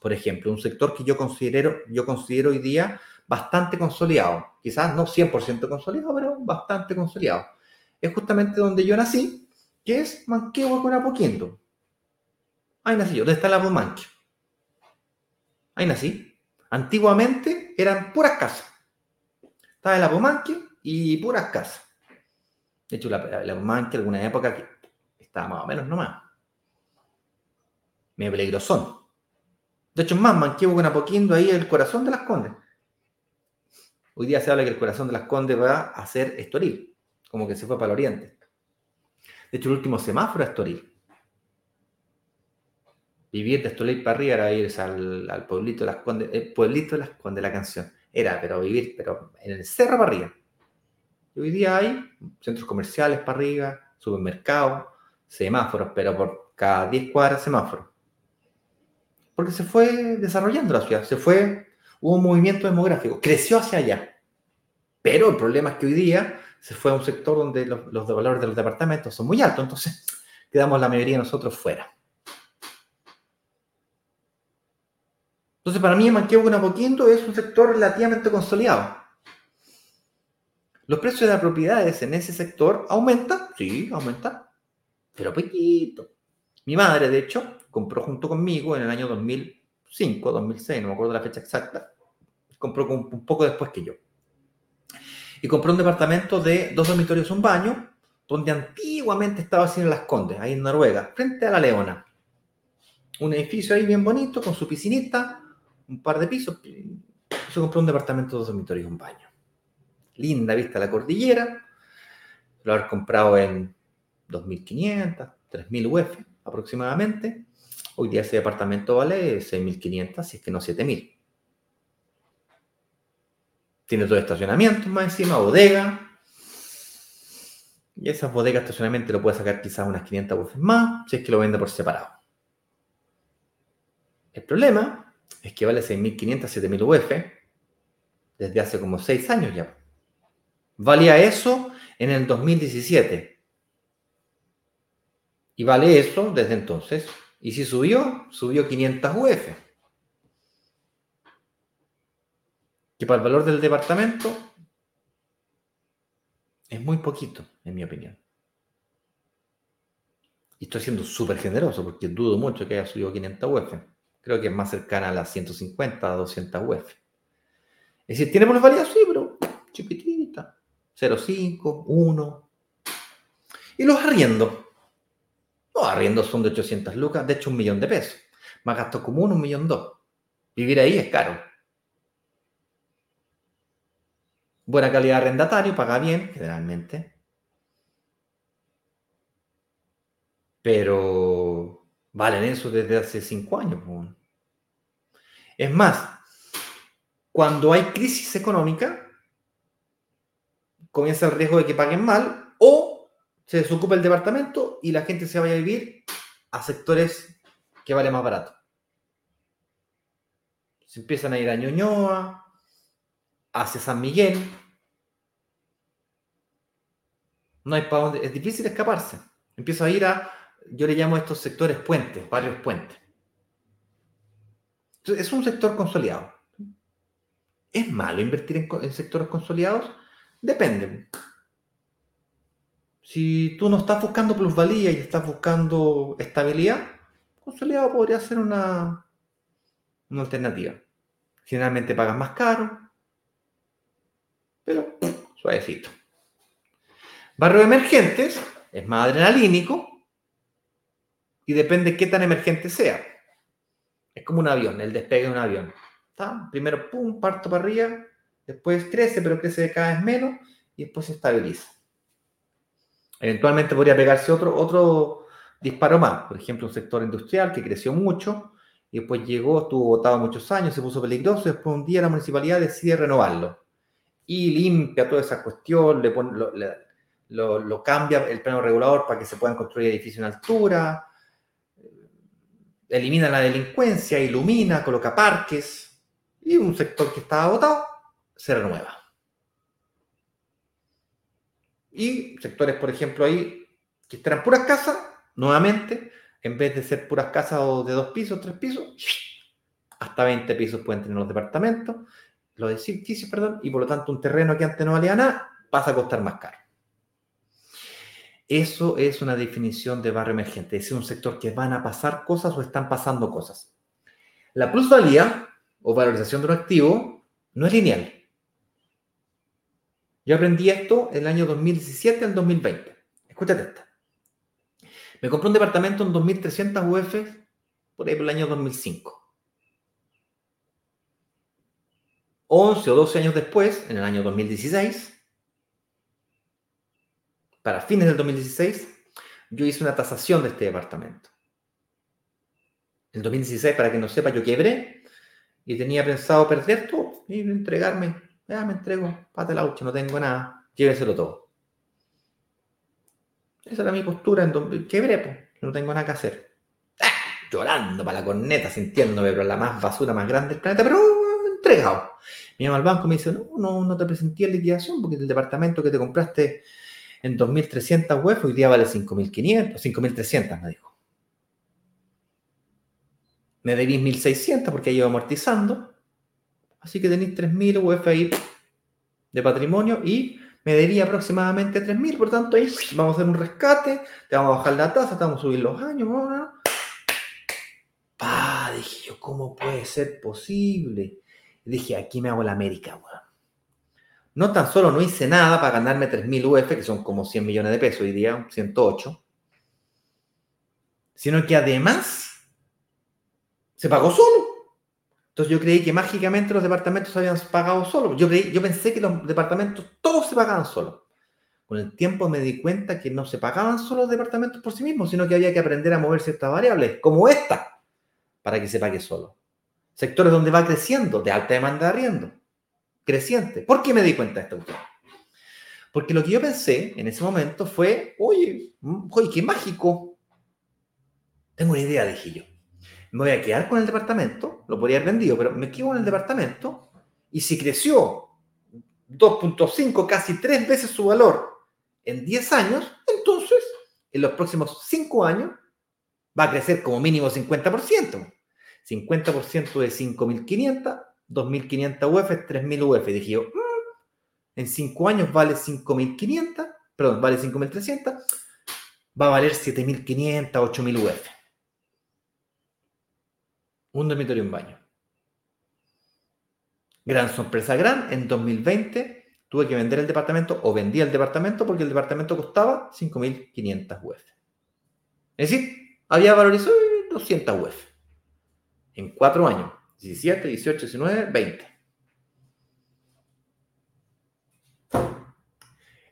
Por ejemplo, un sector que yo considero, yo considero hoy día bastante consolidado. Quizás no 100% consolidado, pero bastante consolidado es justamente donde yo nací, que es Manquehue con Apoquindo. Ahí nací yo. ¿Dónde está la Pumanque? Ahí nací. Antiguamente eran puras casas. Estaba en la Pumanque y puras casas. De hecho, la, la Pumanque, alguna época que estaba más o menos nomás. Medio peligrosón. De hecho, más, Manquevo con Apoquindo ahí el corazón de las Condes. Hoy día se habla que el corazón de las Condes va a ser Estoril, como que se fue para el oriente. De hecho, el último semáforo es Estoril. Vivir de Estoril para arriba era irse al, pueblito de las Condes, el pueblito de las Condes, la canción. Era, pero vivir, pero en el cerro para arriba. Y hoy día hay centros comerciales para arriba, supermercados, semáforos, pero por cada 10 cuadras semáforos. Porque se fue desarrollando la ciudad, se fue hubo un movimiento demográfico, creció hacia allá. Pero el problema es que hoy día se fue a un sector donde los, los valores de los departamentos son muy altos, entonces *laughs* quedamos la mayoría de nosotros fuera. Entonces, para mí, Manquehue con Apoquindo es un sector relativamente consolidado. ¿Los precios de las propiedades en ese sector aumentan? Sí, aumentan, pero poquito. Mi madre, de hecho, compró junto conmigo en el año 2005, 2006, no me acuerdo la fecha exacta, compró un poco después que yo. Y compró un departamento de dos dormitorios, un baño, donde antiguamente estaba en Las Condes, ahí en Noruega, frente a la Leona. Un edificio ahí bien bonito, con su piscinita, un par de pisos. Se compró un departamento de dos dormitorios, un baño. Linda vista la cordillera. Lo haber comprado en 2.500, 3.000 UF aproximadamente. Hoy día ese departamento vale 6.500, si es que no 7.000. Tiene dos estacionamientos más encima, bodega. Y esas bodegas estacionamiento lo puede sacar quizás unas 500 veces más, si es que lo vende por separado. El problema es que vale 6.500, 7.000 UF desde hace como 6 años ya. Valía eso en el 2017. Y vale eso desde entonces. Y si subió, subió 500 UF. Para el valor del departamento es muy poquito, en mi opinión. Y estoy siendo súper generoso porque dudo mucho que haya subido 500 UF. Creo que es más cercana a las 150, 200 UF. Es decir, tiene valía? sí, pero chiquitita. 0,5, 1. Y los arriendos. Los arriendos son de 800 lucas, de hecho un millón de pesos. Más gasto común, un millón dos. Vivir ahí es caro. Buena calidad de arrendatario, paga bien, generalmente. Pero valen eso desde hace cinco años. Es más, cuando hay crisis económica, comienza el riesgo de que paguen mal o se desocupa el departamento y la gente se vaya a vivir a sectores que vale más barato. Se empiezan a ir a Ñoñoa, hacia San Miguel, no hay para dónde, es difícil escaparse. Empiezo a ir a, yo le llamo a estos sectores puentes, varios puentes. Es un sector consolidado. ¿Es malo invertir en, sectores consolidados? Depende. Si tú no estás buscando plusvalía y estás buscando estabilidad, consolidado podría ser una, una alternativa. Generalmente pagas más caro, pero suavecito. Barrio emergentes es más adrenalínico y depende qué tan emergente sea. Es como un avión, el despegue de un avión. Primero, pum, parto para arriba, después crece, pero crece cada vez menos y después se estabiliza. Eventualmente podría pegarse otro, otro disparo más, por ejemplo, un sector industrial que creció mucho y después llegó, estuvo botado muchos años, se puso peligroso y después un día la municipalidad decide renovarlo y limpia toda esa cuestión, le pone, lo, cambia el plano regulador para que se puedan construir edificios en altura, elimina la delincuencia, ilumina, coloca parques y un sector que estaba agotado se renueva. Y sectores, por ejemplo, ahí que estarán puras casas, nuevamente, en vez de ser puras casas de dos pisos, tres pisos, hasta 20 pisos pueden tener los departamentos, los edificios, perdón, y por lo tanto un terreno que antes no valía nada pasa a costar más caro. Eso es una definición de barrio emergente, es un sector que van a pasar cosas o están pasando cosas. La plusvalía o valorización de un activo no es lineal. Yo aprendí esto en el año 2017 al 2020. Escúchate esta. Me compré un departamento en 2.300 UF por ahí por el año 2005. 11 o 12 años después, en el año 2016, para fines del 2016, yo hice una tasación de este departamento. En el 2016, para que no sepa, yo quebré y tenía pensado perder todo y entregarme. Ya me entrego, pate la no tengo nada, lléveselo todo. Esa era mi postura, en quebré, pues, no tengo nada que hacer. ¡Ah! Llorando para la corneta, sintiéndome, pero la más basura más grande del planeta, pero Me llama al banco y me dice, no, no, no te presenté en liquidación porque el departamento que te compraste en 2.300 UF, hoy día vale 5.500, 5.300, me dijo. Me debís 1.600 porque ahí iba amortizando. Así que tenéis 3.000 UF ahí de patrimonio y me debía aproximadamente 3.000. Por tanto, ahí vamos a hacer un rescate, te vamos a bajar la tasa, te vamos a subir los años. Pa, dije yo, ¿cómo puede ser posible? Dije, aquí me hago la América, weón. No tan solo no hice nada para ganarme 3.000 UF, que son como 100 millones de pesos hoy día, 108, sino que además se pagó solo. Entonces yo creí que mágicamente los departamentos se habían pagado solo. Yo, yo pensé que los departamentos todos se pagaban solo. Con el tiempo me di cuenta que no se pagaban solo los departamentos por sí mismos, sino que había que aprender a mover ciertas variables, como esta, para que se pague solo. Sectores donde va creciendo, de alta demanda de arriendo creciente. ¿Por qué me di cuenta de esto? Porque lo que yo pensé en ese momento fue, oye, mm, oye, qué mágico. Tengo una idea, dije yo. Me voy a quedar con el departamento, lo podría haber vendido, pero me quedo con el departamento y si creció 2.5, casi tres veces su valor en 10 años, entonces en los próximos 5 años va a crecer como mínimo 50%. 50% de 5.500 2.500 UF, 3.000 UF. Dije yo, mm, en 5 años vale 5.500, perdón, vale 5.300, va a valer 7.500, 8.000 UF. Un dormitorio y un baño. Gran sorpresa, gran. En 2020 tuve que vender el departamento o vendí el departamento porque el departamento costaba 5.500 UF. Es decir, había valorizado 200 UF en 4 años. 17, 18, 19, 20.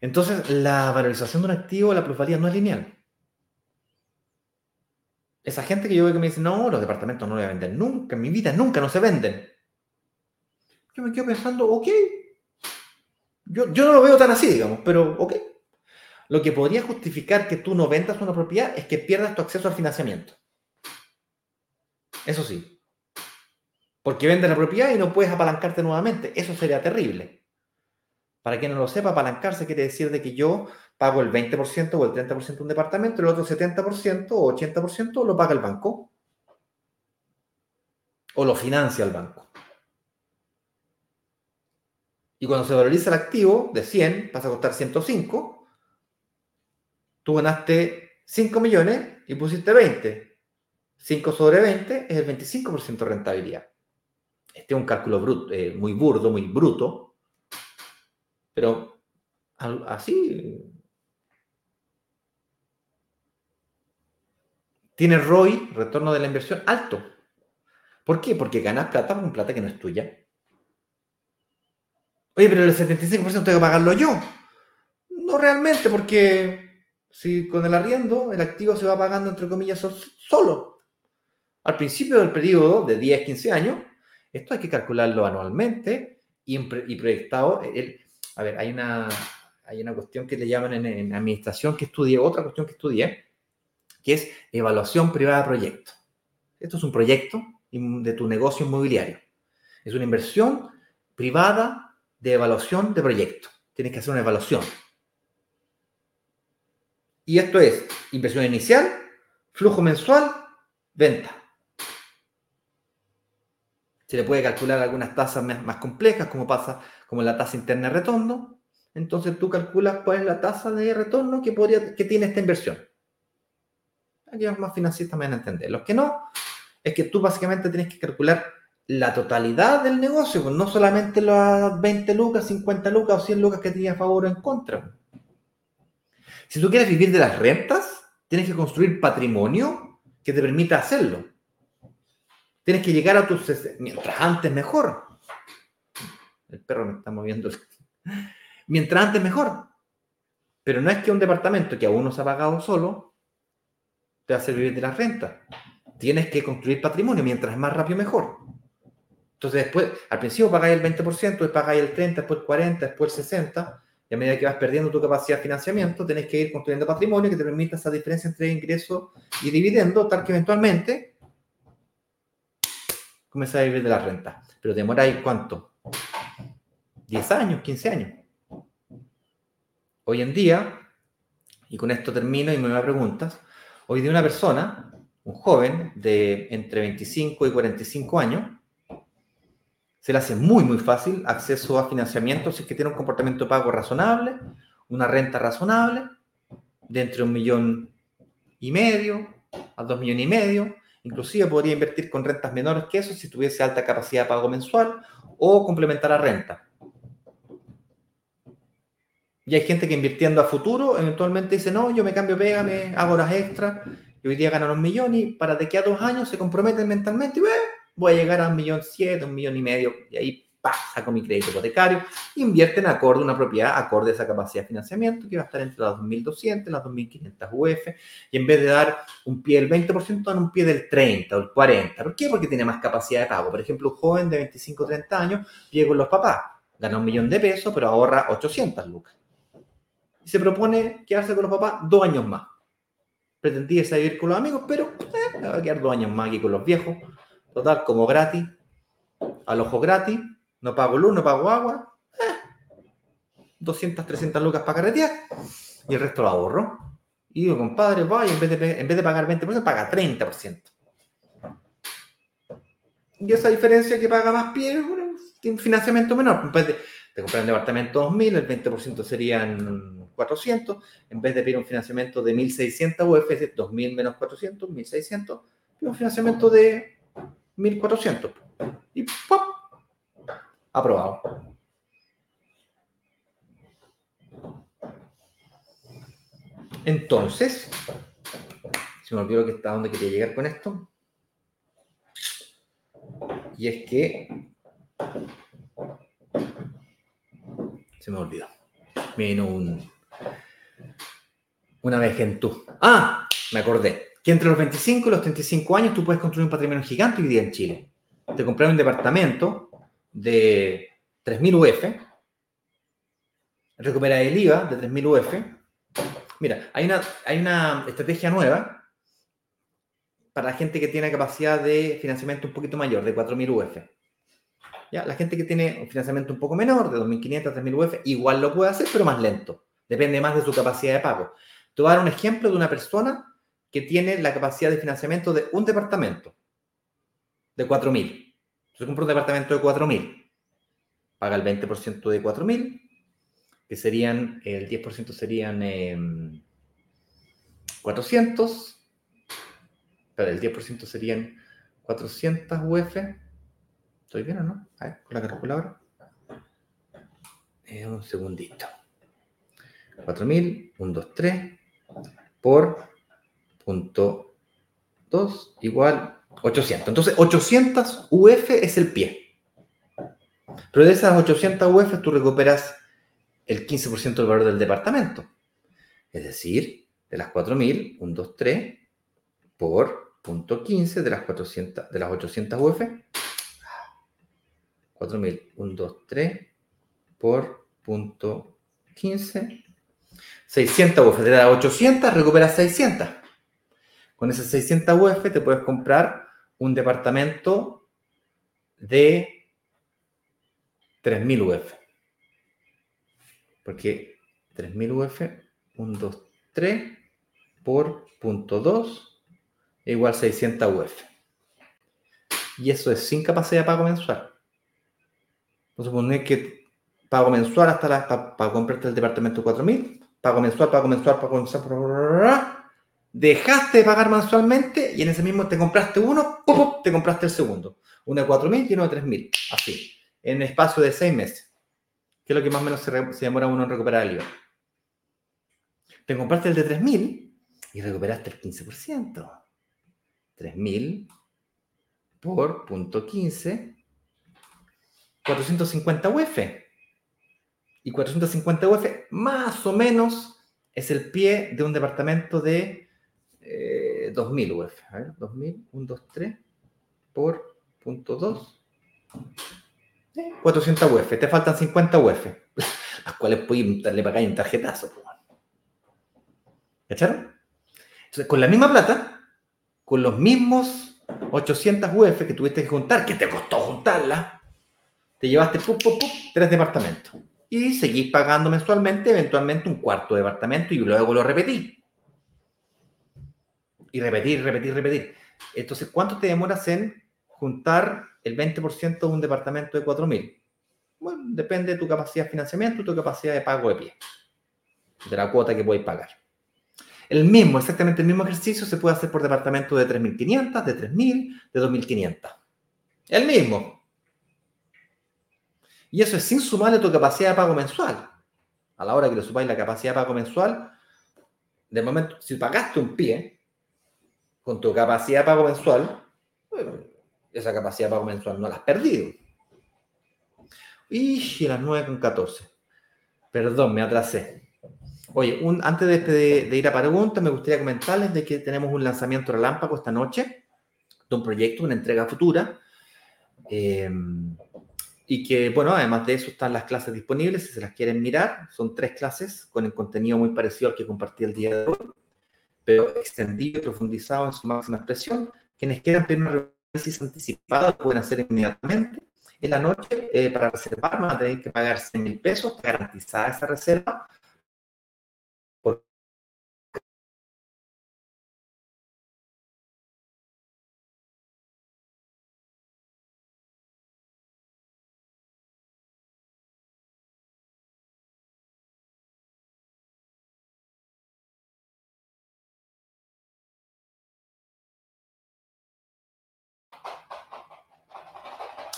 Entonces, la valorización de un activo, la plusvalía, no es lineal. Esa gente que yo veo que me dice, no, los departamentos no los voy a vender nunca, en mi vida nunca no se venden. Yo me quedo pensando, ok. Yo, yo no lo veo tan así, digamos, pero ok. Lo que podría justificar que tú no vendas una propiedad es que pierdas tu acceso al financiamiento. Eso sí. Porque vende la propiedad y no puedes apalancarte nuevamente. Eso sería terrible. Para quien no lo sepa, apalancarse quiere decir de que yo pago el 20% o el 30% de un departamento, el otro 70% o 80% lo paga el banco. O lo financia el banco. Y cuando se valoriza el activo de 100, pasa a costar 105, tú ganaste 5 millones y pusiste 20. 5 sobre 20 es el 25% de rentabilidad. Este es un cálculo eh, muy burdo, muy bruto, pero así tiene ROI, retorno de la inversión, alto. ¿Por qué? Porque ganas plata con plata que no es tuya. Oye, pero el 75% tengo que pagarlo yo. No realmente, porque si con el arriendo el activo se va pagando, entre comillas, solo. Al principio del periodo de 10, 15 años, esto hay que calcularlo anualmente y, proyectado. a ver, hay una, hay una cuestión que le llaman en, administración que estudié, otra cuestión que estudié, que es evaluación privada de proyecto. Esto es un proyecto de tu negocio inmobiliario. Es una inversión privada de evaluación de proyecto. Tienes que hacer una evaluación. Y esto es inversión inicial, flujo mensual, venta. Se le puede calcular algunas tasas más, complejas, como pasa como la tasa interna de retorno, entonces tú calculas cuál es la tasa de retorno que, podría, que tiene esta inversión. Aquí los más financieros también a entender. Los que no, es que tú básicamente tienes que calcular la totalidad del negocio, pues no solamente las 20 lucas, 50 lucas o 100 lucas que tenías a favor o en contra. Si tú quieres vivir de las rentas, tienes que construir patrimonio que te permita hacerlo. Tienes que llegar a tus... Mientras antes mejor. El perro me está moviendo. *laughs* Mientras antes mejor. Pero no es que un departamento que aún no se ha pagado solo te hace vivir de la renta. Tienes que construir patrimonio. Mientras más rápido mejor. Entonces después, al principio pagáis el 20%, después pagáis el 30%, después el 40%, después el 60%. Y a medida que vas perdiendo tu capacidad de financiamiento, tenés que ir construyendo patrimonio que te permita esa diferencia entre ingreso y dividendo, tal que eventualmente comienzas a vivir de la renta. Pero demoráis cuánto? 10 años, 15 años. Hoy en día, y con esto termino y me a preguntas, hoy de una persona, un joven de entre 25 y 45 años, se le hace muy, muy fácil acceso a financiamiento si es que tiene un comportamiento pago razonable, una renta razonable, de entre un millón y medio a dos millones y medio. Inclusive podría invertir con rentas menores que eso si tuviese alta capacidad de pago mensual o complementar la renta. Y hay gente que invirtiendo a futuro eventualmente dice, no, yo me cambio pega, me hago horas extras, y hoy día ganan un millón y para de aquí a dos años se comprometen mentalmente y voy a llegar a un millón siete, un millón y medio, y ahí ¡pah! saco mi crédito hipotecario, invierten acorde una propiedad, acorde a esa capacidad de financiamiento, que va a estar entre las 2.200 y las 2.500 UF, y en vez de dar un pie del 20%, dan un pie del 30 o el 40. ¿Por qué? Porque tiene más capacidad de pago. Por ejemplo, un joven de 25 o 30 años vive con los papás, gana un millón de pesos, pero ahorra 800 lucas. Y se propone quedarse con los papás dos años más. Pretendía vivir con los amigos, pero eh, va a quedar dos años más aquí con los viejos Total, como gratis, al ojo gratis, no pago luz, no pago agua, 200, 300 lucas para carretear y el resto lo ahorro. Y digo, compadre, vaya, en vez de, en vez de pagar 20%, paga 30%. Y esa diferencia que paga más pie, bueno, tiene financiamiento menor. En vez de, de comprar un departamento 2.000, el 20% serían 400. En vez de pedir un financiamiento de 1.600 UF, 2.000 menos 400, 1.600. un financiamiento de 1400. Y ¡pop! Aprobado. Entonces, se me olvidó que está donde quería llegar con esto. Y es que se me olvidó. Me vino un, una vez en tú. Ah, me acordé que entre los 25 y los 35 años tú puedes construir un patrimonio gigante hoy día en Chile. Te compras un departamento de 3.000 UF, recuperas el IVA de 3.000 UF. Mira, hay una, hay una estrategia nueva para la gente que tiene capacidad de financiamiento un poquito mayor, de 4.000 UF. ¿Ya? La gente que tiene un financiamiento un poco menor, de 2.500 a 3.000 UF, igual lo puede hacer, pero más lento. Depende más de su capacidad de pago. Te voy a dar un ejemplo de una persona que tiene la capacidad de financiamiento de un departamento de 4.000. Se compra un departamento de 4.000. Paga el 20% de 4.000, que serían, el 10% serían 400. Em, pero el 10% serían 400 UF. ¿Estoy bien o no? A ver, con la calculadora. Eh, un segundito. 4.000, 1, 2, 3, por punto 2 igual 800. Entonces, 800 UF es el pie. Pero de esas 800 UF tú recuperas el 15% del valor del departamento. Es decir, de las 4.000, 1, 2, 3 por punto 15 de las, 400, de las 800 UF. 4.000, 1, 2, 3 por punto 15. 600 UF. De las 800 recuperas 600. Con esas 600 UF te puedes comprar un departamento de 3.000 UF. Porque 3.000 UF, 1, 2, 3 por punto 2 igual 600 UF. Y eso es sin capacidad de pago mensual. Vamos a suponer que pago mensual hasta la, para comprarte el departamento 4.000, pago mensual, pago mensual, pago mensual, dejaste de pagar mensualmente y en ese mismo te compraste uno, te compraste el segundo. Uno de 4.000 y uno de 3.000, así, en espacio de seis meses, que es lo que más o menos se, demora uno en recuperar el IVA. Te compraste el de 3.000 y recuperaste el 15%. 3.000 por punto 15, 450 UF. Y 450 UF más o menos es el pie de un departamento de 2000 UF. A ver, 2000, 1, 2, 3 por punto 2. 400 UF. Te faltan 50 UF. *laughs* Las cuales puedes para acá un tarjetazo. ¿Cacharon? Entonces, con la misma plata, con los mismos 800 UF que tuviste que juntar, que te costó juntarla, te llevaste tres departamentos. Y seguís pagando mensualmente, eventualmente un cuarto de departamento y luego lo repetís. Y repetir, repetir, repetir. Entonces, ¿cuánto te demoras en juntar el 20% de un departamento de 4.000? Bueno, depende de tu capacidad de financiamiento, tu capacidad de pago de pie, de la cuota que puedes pagar. El mismo, exactamente el mismo ejercicio se puede hacer por departamento de 3.500, de 3.000, de 2.500. El mismo. Y eso es sin sumarle tu capacidad de pago mensual. A la hora que le sumáis la capacidad de pago mensual, de momento, si pagaste un pie, con tu capacidad de pago mensual, esa capacidad de pago mensual no la has perdido. Y las 9 con 14. Perdón, me atrasé. Oye, antes de, ir a preguntas, me gustaría comentarles de que tenemos un lanzamiento relámpago esta noche de un proyecto, una entrega futura. Em, y que, bueno, además de eso están las clases disponibles si se las quieren mirar. Son tres clases con el contenido muy parecido al que compartí el día de hoy, pero extendido y profundizado en su máxima expresión. Quienes quieran pedir una análisis anticipada lo pueden hacer inmediatamente. En la noche, eh, para reservar, van a tener que pagar 100 mil pesos, garantizada esa reserva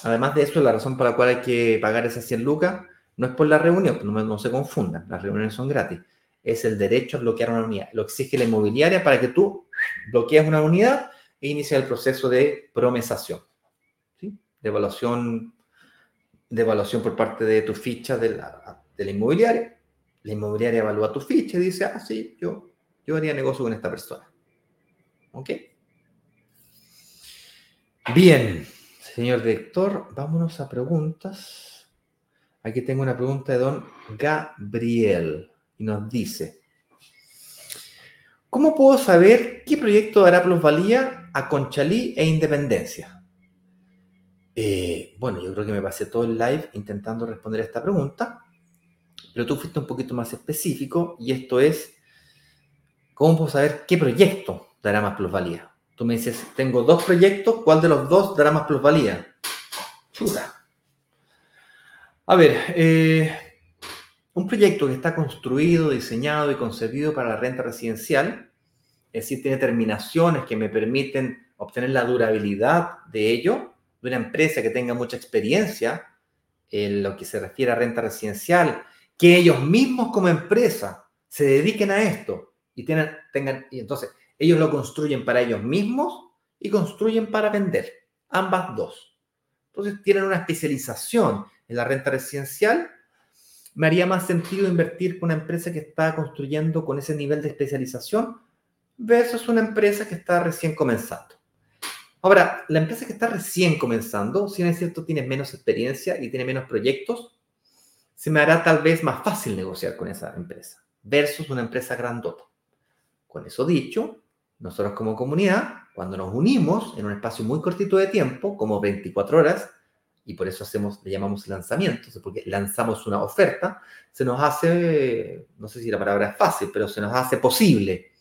Además de eso, la razón por la cual hay que pagar esas 100 lucas no es por la reunión, no, se confundan, las reuniones son gratis. Es el derecho a bloquear una unidad. Lo exige la inmobiliaria para que tú bloquees una unidad e inicies el proceso de promesación, ¿sí? de, evaluación, de evaluación por parte de tu ficha de la, de la inmobiliaria. La inmobiliaria evalúa tu ficha y dice, ah, sí, yo, yo haría negocio con esta persona. ¿Ok? Bien. Señor director, vámonos a preguntas. Aquí tengo una pregunta de don Gabriel y nos dice, ¿cómo puedo saber qué proyecto dará plusvalía a Conchalí e Independencia? Eh, bueno, yo creo que me pasé todo el live intentando responder a esta pregunta, pero tú fuiste un poquito más específico y esto es, ¿cómo puedo saber qué proyecto dará más plusvalía? Tú me dices, tengo dos proyectos, ¿cuál de los dos dará más plusvalía? Chuta. A ver, eh, un proyecto que está construido, diseñado y concebido para la renta residencial, es decir, tiene terminaciones que me permiten obtener la durabilidad de ello, de una empresa que tenga mucha experiencia en lo que se refiere a renta residencial, que ellos mismos como empresa se dediquen a esto y tengan, y entonces ellos lo construyen para ellos mismos y construyen para vender, ambas dos. Entonces tienen una especialización en la renta residencial. Me haría más sentido invertir con una empresa que está construyendo con ese nivel de especialización versus una empresa que está recién comenzando. Ahora, la empresa que está recién comenzando, si no es cierto, tiene menos experiencia y tiene menos proyectos, se me hará tal vez más fácil negociar con esa empresa versus una empresa grandota. Con eso dicho, nosotros como comunidad, cuando nos unimos en un espacio muy cortito de tiempo, como 24 horas, y por eso hacemos, le llamamos lanzamiento, porque lanzamos una oferta, se nos hace, no sé si la palabra es fácil, pero se nos hace posible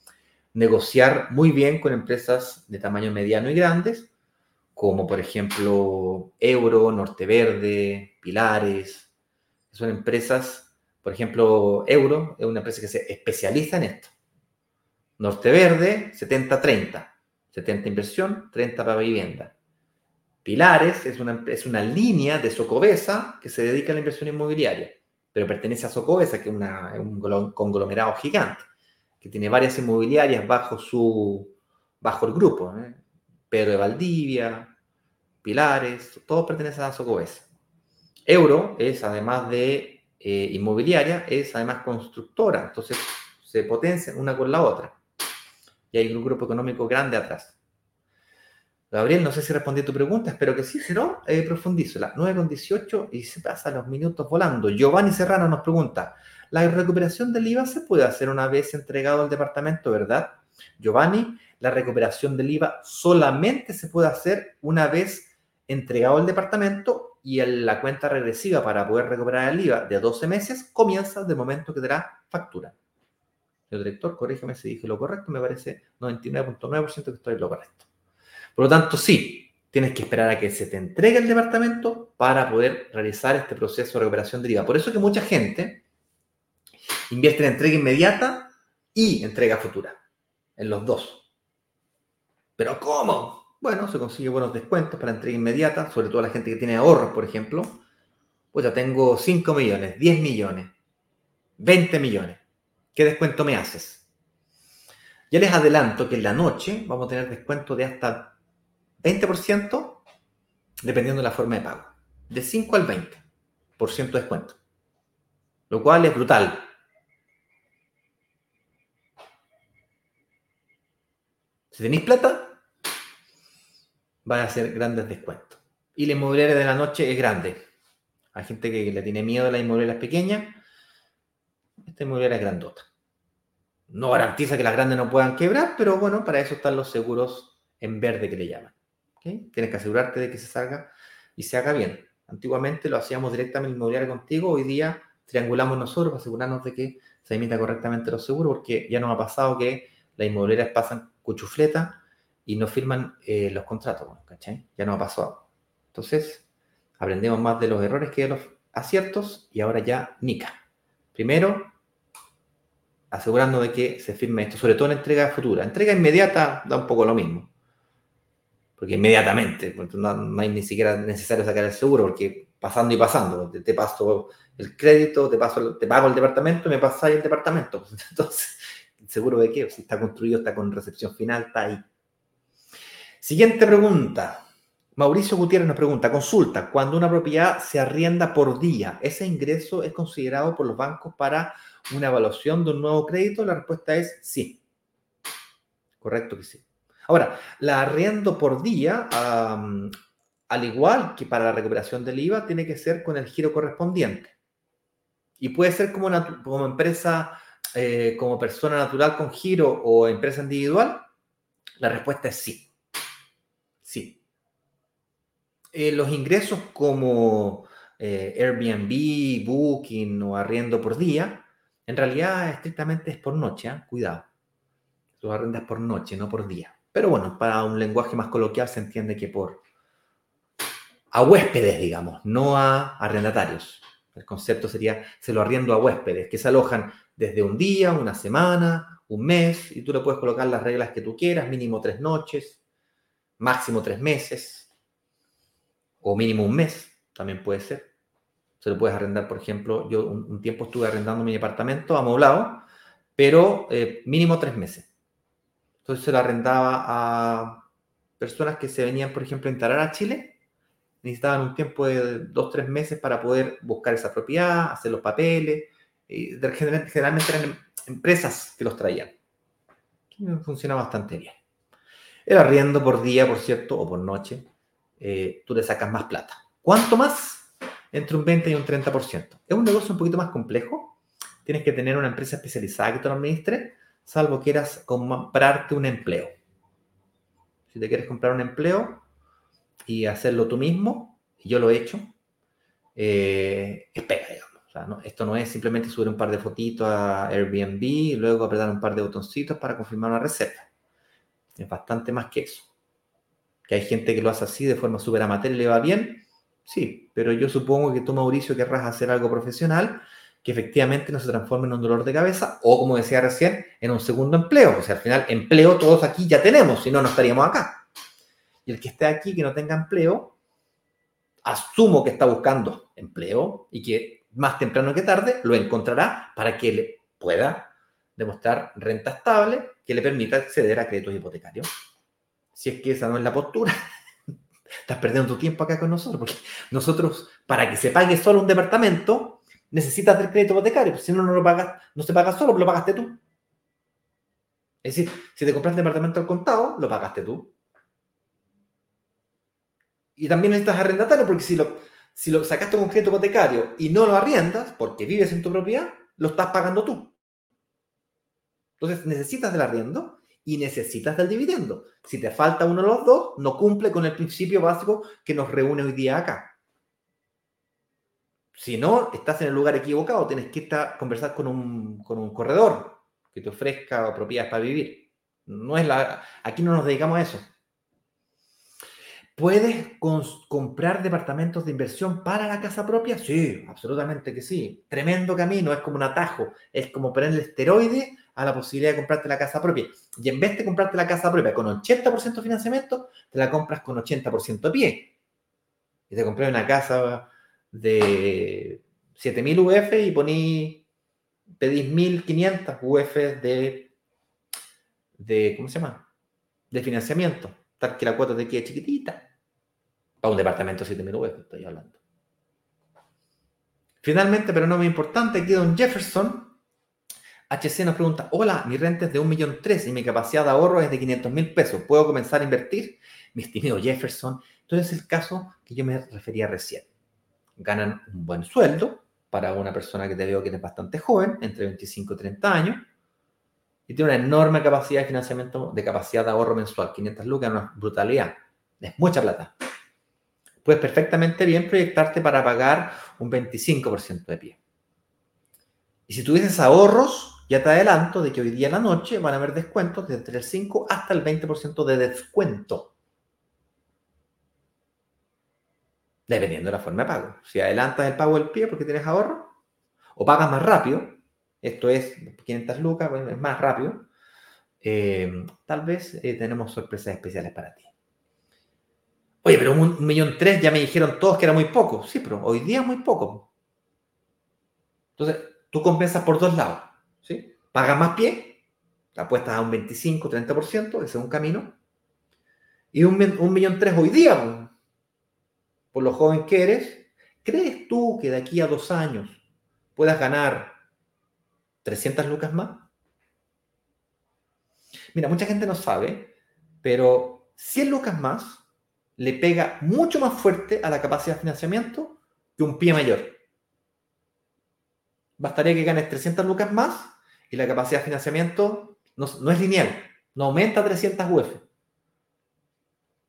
negociar muy bien con empresas de tamaño mediano y grandes, como por ejemplo Euro, Norte Verde, Pilares, Son empresas, por ejemplo, Euro es una empresa que se especializa en esto. Norte Verde, 70-30. 70 inversión, 30 para vivienda. Pilares es una, es una línea de Socobesa que se dedica a la inversión inmobiliaria, pero pertenece a Socobesa, que es, un conglomerado gigante, que tiene varias inmobiliarias bajo, su, bajo el grupo. ¿eh? Pedro de Valdivia, Pilares, todos pertenecen a Socobesa. Euro es, además de eh, inmobiliaria, es además constructora, entonces se potencian una con la otra. Y hay un grupo económico grande atrás. Gabriel, no sé si respondí tu pregunta, espero que sí, si no, eh, profundizo. La 9 con 18 y se pasan los minutos volando. Giovanni Serrano nos pregunta, ¿la recuperación del IVA se puede hacer una vez entregado al departamento, verdad? Giovanni, la recuperación del IVA solamente se puede hacer una vez entregado al departamento y la cuenta regresiva para poder recuperar el IVA de 12 meses comienza del momento que dará factura. El director, corrígeme si dije lo correcto, me parece 99.9% que estoy en lo correcto. Por lo tanto, sí, tienes que esperar a que se te entregue el departamento para poder realizar este proceso de recuperación de IVA. Por eso que mucha gente invierte en entrega inmediata y entrega futura, en los dos. ¿Pero cómo? Bueno, se consigue buenos descuentos para entrega inmediata, sobre todo la gente que tiene ahorros, por ejemplo. Pues ya tengo 5 millones, 10 millones, 20 millones. ¿Qué descuento me haces? Ya les adelanto que en la noche vamos a tener descuento de hasta 20% dependiendo de la forma de pago. De 5 al 20% de descuento. Lo cual es brutal. Si tenéis plata, va a hacer grandes descuentos. Y la inmobiliaria de la noche es grande. Hay gente que le tiene miedo a las inmobiliarias pequeñas esta inmobiliaria es grandota. No garantiza que las grandes no puedan quebrar, pero bueno, para eso están los seguros en verde que le llaman. Tienes que asegurarte de que se salga y se haga bien. Antiguamente lo hacíamos directamente en inmobiliaria contigo, hoy día triangulamos nosotros para asegurarnos de que se emita correctamente los seguros, porque ya nos ha pasado que las inmobiliarias pasan cuchufleta y no firman eh, los contratos. Ya nos ha pasado. Entonces, aprendemos más de los errores que de los aciertos y ahora ya Nica. Primero, asegurando de que se firme esto, sobre todo en entrega futura. Entrega inmediata da un poco lo mismo. Porque inmediatamente, no, hay ni siquiera necesario sacar el seguro, porque pasando y pasando, te, paso el crédito, te, paso, te pago el departamento, me pasáis el departamento. *laughs* Entonces, ¿seguro de qué? Si está construido, está con recepción final, está ahí. Siguiente pregunta. Mauricio Gutiérrez nos pregunta, consulta, cuando una propiedad se arrienda por día, ¿ese ingreso es considerado por los bancos para una evaluación de un nuevo crédito? La respuesta es sí. Correcto que sí. Ahora, la arriendo por día, al igual que para la recuperación del IVA, tiene que ser con el giro correspondiente. Y puede ser como, como empresa, eh, como persona natural con giro o empresa individual. La respuesta es sí. Sí. Eh, los ingresos como eh, Airbnb, Booking o arriendo por día, en realidad estrictamente es por noche, ¿eh? cuidado. Los arrendas por noche, no por día. Pero bueno, para un lenguaje más coloquial se entiende que por a huéspedes, digamos, no a arrendatarios. El concepto sería, se lo arriendo a huéspedes, que se alojan desde un día, una semana, un mes, y tú le puedes colocar las reglas que tú quieras, mínimo tres noches, máximo tres meses, o mínimo un mes, también puede ser. Se lo puedes arrendar, por ejemplo, yo un, tiempo estuve arrendando mi departamento amoblado, pero eh, mínimo tres meses. Entonces se lo arrendaba a personas que se venían, por ejemplo, a instalar a Chile, necesitaban un tiempo de dos, tres meses para poder buscar esa propiedad, hacer los papeles. Y generalmente eran empresas que los traían. Funciona bastante bien. El arriendo por día, por cierto, o por noche, eh, tú le sacas más plata. ¿Cuánto más? Entre un 20 y un 30%. Es un negocio un poquito más complejo. Tienes que tener una empresa especializada que te lo administre, salvo quieras comprarte un empleo. Si te quieres comprar un empleo y hacerlo tú mismo, yo lo he hecho, eh, digamos. esto no es simplemente subir un par de fotitos a Airbnb y luego apretar un par de botoncitos para confirmar una reserva. Es bastante más que eso que hay gente que lo hace así de forma súper amateur y le va bien, Sí, pero yo supongo que tú, Mauricio, querrás hacer algo profesional que efectivamente no se transforme en un dolor de cabeza o, como decía recién, en un segundo empleo. O sea, al final, empleo todos aquí ya tenemos, si no, no estaríamos acá. Y el que esté aquí que no tenga empleo, asumo que está buscando empleo y que más temprano que tarde lo encontrará para que le pueda demostrar renta estable que le permita acceder a créditos hipotecarios. Si es que esa no es la postura, estás perdiendo tu tiempo acá con nosotros, porque nosotros, para que se pague solo un departamento, necesitas del crédito hipotecario, si no, no lo pagas, no se paga solo, lo pagaste tú. Es decir, si te compras el departamento al contado, lo pagaste tú. Y también necesitas arrendatario, porque si lo, si lo sacaste con crédito hipotecario y no lo arriendas, porque vives en tu propiedad, lo estás pagando tú. Entonces necesitas del arriendo y necesitas del dividendo. Si te falta uno de los dos, no cumple con el principio básico que nos reúne hoy día acá. Si no, estás en el lugar equivocado, tienes que estar, conversar con un, con un corredor que te ofrezca propiedades para vivir. No es la, aquí no nos dedicamos a eso. ¿Puedes comprar departamentos de inversión para la casa propia? Sí, absolutamente que sí. Tremendo camino, es como un atajo, es como ponerle esteroide a la posibilidad de comprarte la casa propia. Y en vez de comprarte la casa propia con 80% de financiamiento, te la compras con 80% de pie. Y te compré una casa de 7000 UF y poní, pedís 1500 UF de, de, ¿cómo se llama? De financiamiento, tal que la cuota te quede chiquitita. Para un departamento de 7000 UF estoy hablando. Finalmente, pero no muy importante, aquí Don Jefferson HC nos pregunta, hola, mi renta es de 1.300.000 y mi capacidad de ahorro es de 500.000 pesos. ¿Puedo comenzar a invertir? Mi estimado Jefferson, entonces es el caso que yo me refería recién. Ganan un buen sueldo para una persona que te veo que es bastante joven, entre 25 y 30 años, y tiene una enorme capacidad de financiamiento, de capacidad de ahorro mensual. 500 lucas, una brutalidad. Es mucha plata. Puedes perfectamente bien proyectarte para pagar un 25% de pie. Y si tuvieses ahorros, ya te adelanto de que hoy día en la noche van a haber descuentos de entre el 5 hasta el 20% de descuento. Dependiendo de la forma de pago. Si adelantas el pago del pie porque tienes ahorro, o pagas más rápido, esto es 500 lucas, es más rápido, eh, tal vez eh, tenemos sorpresas especiales para ti. Oye, pero un, millón tres ya me dijeron todos que era muy poco. Sí, pero hoy día es muy poco. Entonces, tú compensas por dos lados. Pagas más pie, apuestas a un 25, 30%, ese es un camino. Y un, millón tres hoy día, por lo joven que eres, ¿crees tú que de aquí a dos años puedas ganar 300 lucas más? Mira, mucha gente no sabe, pero 100 lucas más le pega mucho más fuerte a la capacidad de financiamiento que un pie mayor. Bastaría que ganes 300 lucas más y la capacidad de financiamiento no, es lineal, no aumenta 300 UF,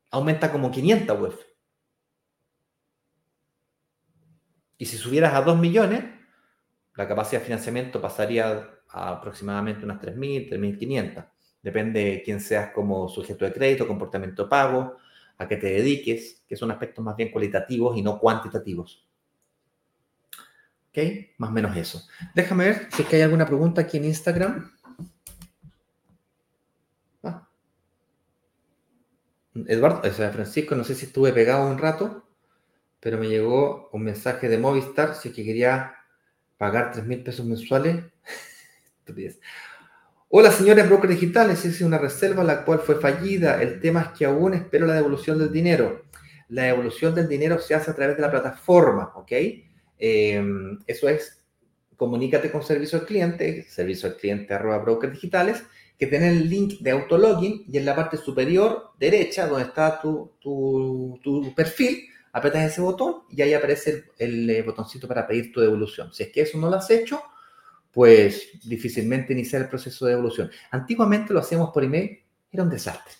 aumenta como 500 UF. Y si subieras a 2 millones, la capacidad de financiamiento pasaría a aproximadamente unas 3.000, 3.500. Depende de quién seas como sujeto de crédito, comportamiento pago, a qué te dediques, que son aspectos más bien cualitativos y no cuantitativos. ¿Ok? Más o menos eso. Déjame ver si es que hay alguna pregunta aquí en Instagram. Ah. Eduardo, o sea, Francisco, no sé si estuve pegado un rato, pero me llegó un mensaje de Movistar si es que quería pagar 3 mil pesos mensuales. *laughs* Hola, señores brokers digitales. Hice una reserva la cual fue fallida. El tema es que aún espero la devolución del dinero. La devolución del dinero se hace a través de la plataforma, ¿ok? Em, eso es, comunícate con servicio al cliente, servicio al cliente arroba brokers digitales, que tiene el link de autologin y en la parte superior derecha, donde está tu, tu, perfil, apretas ese botón y ahí aparece el, el, botoncito para pedir tu devolución. Si es que eso no lo has hecho, pues difícilmente iniciar el proceso de devolución. Antiguamente lo hacíamos por email, era un desastre.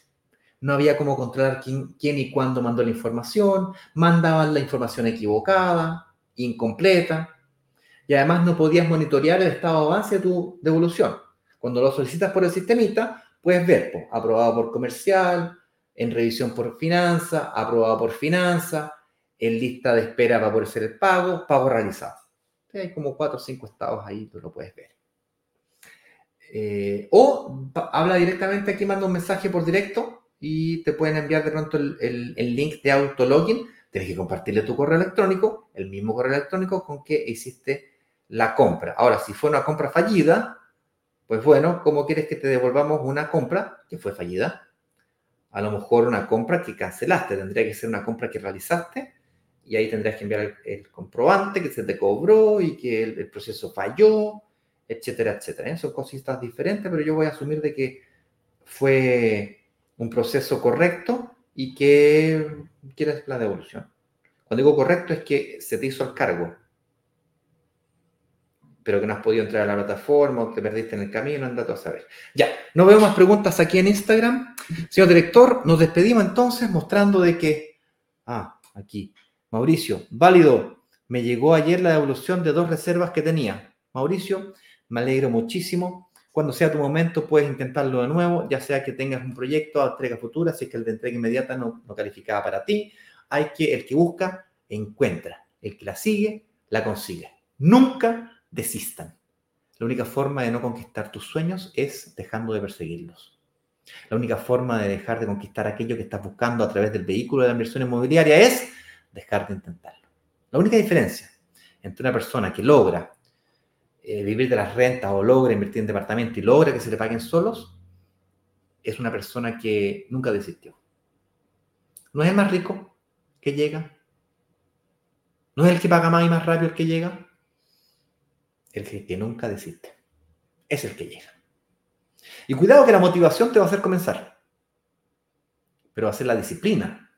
No había cómo controlar quién, quién y cuándo mandó la información, mandaban la información equivocada, incompleta, y además no podías monitorear el estado de avance de tu devolución. Cuando lo solicitas por el sistemita, puedes ver, aprobado por comercial, en revisión por finanza, aprobado por finanza, en lista de espera para poder hacer el pago, pago realizado. Hay como cuatro o cinco estados ahí, tú lo puedes ver. Eh, o habla directamente aquí, manda un mensaje por directo y te pueden enviar de pronto el, el, link de autologin. Tienes que compartirle tu correo electrónico, el mismo correo electrónico con que hiciste la compra. Ahora, si fue una compra fallida, pues bueno, ¿cómo quieres que te devolvamos una compra que fue fallida? A lo mejor una compra que cancelaste, tendría que ser una compra que realizaste y ahí tendrías que enviar el, comprobante que se te cobró y que el, proceso falló, etcétera, etcétera. ¿eh? Son cositas diferentes, pero yo voy a asumir de que fue un proceso correcto y que quieres la devolución. Cuando digo correcto es que se te hizo el cargo, pero que no has podido entrar a la plataforma o te perdiste en el camino, anda todo a saber. Ya, no veo más preguntas aquí en Instagram. Señor director, nos despedimos entonces mostrando de que, ah, aquí, Mauricio, válido, me llegó ayer la devolución de dos reservas que tenía. Mauricio, me alegro muchísimo. Cuando sea tu momento, puedes intentarlo de nuevo, ya sea que tengas un proyecto a entrega futura, si es que el de entrega inmediata no, no calificaba para ti. Hay que, el que busca, encuentra. El que la sigue, la consigue. Nunca desistan. La única forma de no conquistar tus sueños es dejando de perseguirlos. La única forma de dejar de conquistar aquello que estás buscando a través del vehículo de la inversión inmobiliaria es dejar de intentarlo. La única diferencia entre una persona que logra eh, vivir de las rentas o logra invertir en departamento y logra que se le paguen solos es una persona que nunca desistió. No es el más rico que llega. No es el que paga más y más rápido el que llega el que nunca desiste. Es el que llega. Y cuidado que la motivación te va a hacer comenzar, pero va a ser la disciplina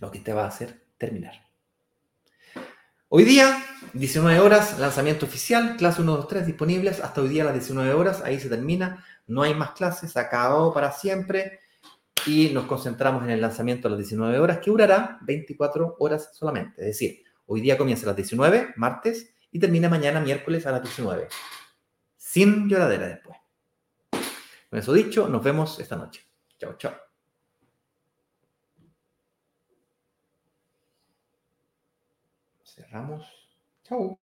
lo que te va a hacer terminar. Hoy día, 19 horas, lanzamiento oficial, clase 1, 2, 3 disponibles hasta hoy día a las 19 horas, ahí se termina, no hay más clases, acabado para siempre y nos concentramos en el lanzamiento a las 19 horas que durará 24 horas solamente. Es decir, hoy día comienza a las 19, martes, y termina mañana miércoles a las 19. Sin lloradera después. Con eso dicho, nos vemos esta noche. Chao, chao. Cerramos. Chao.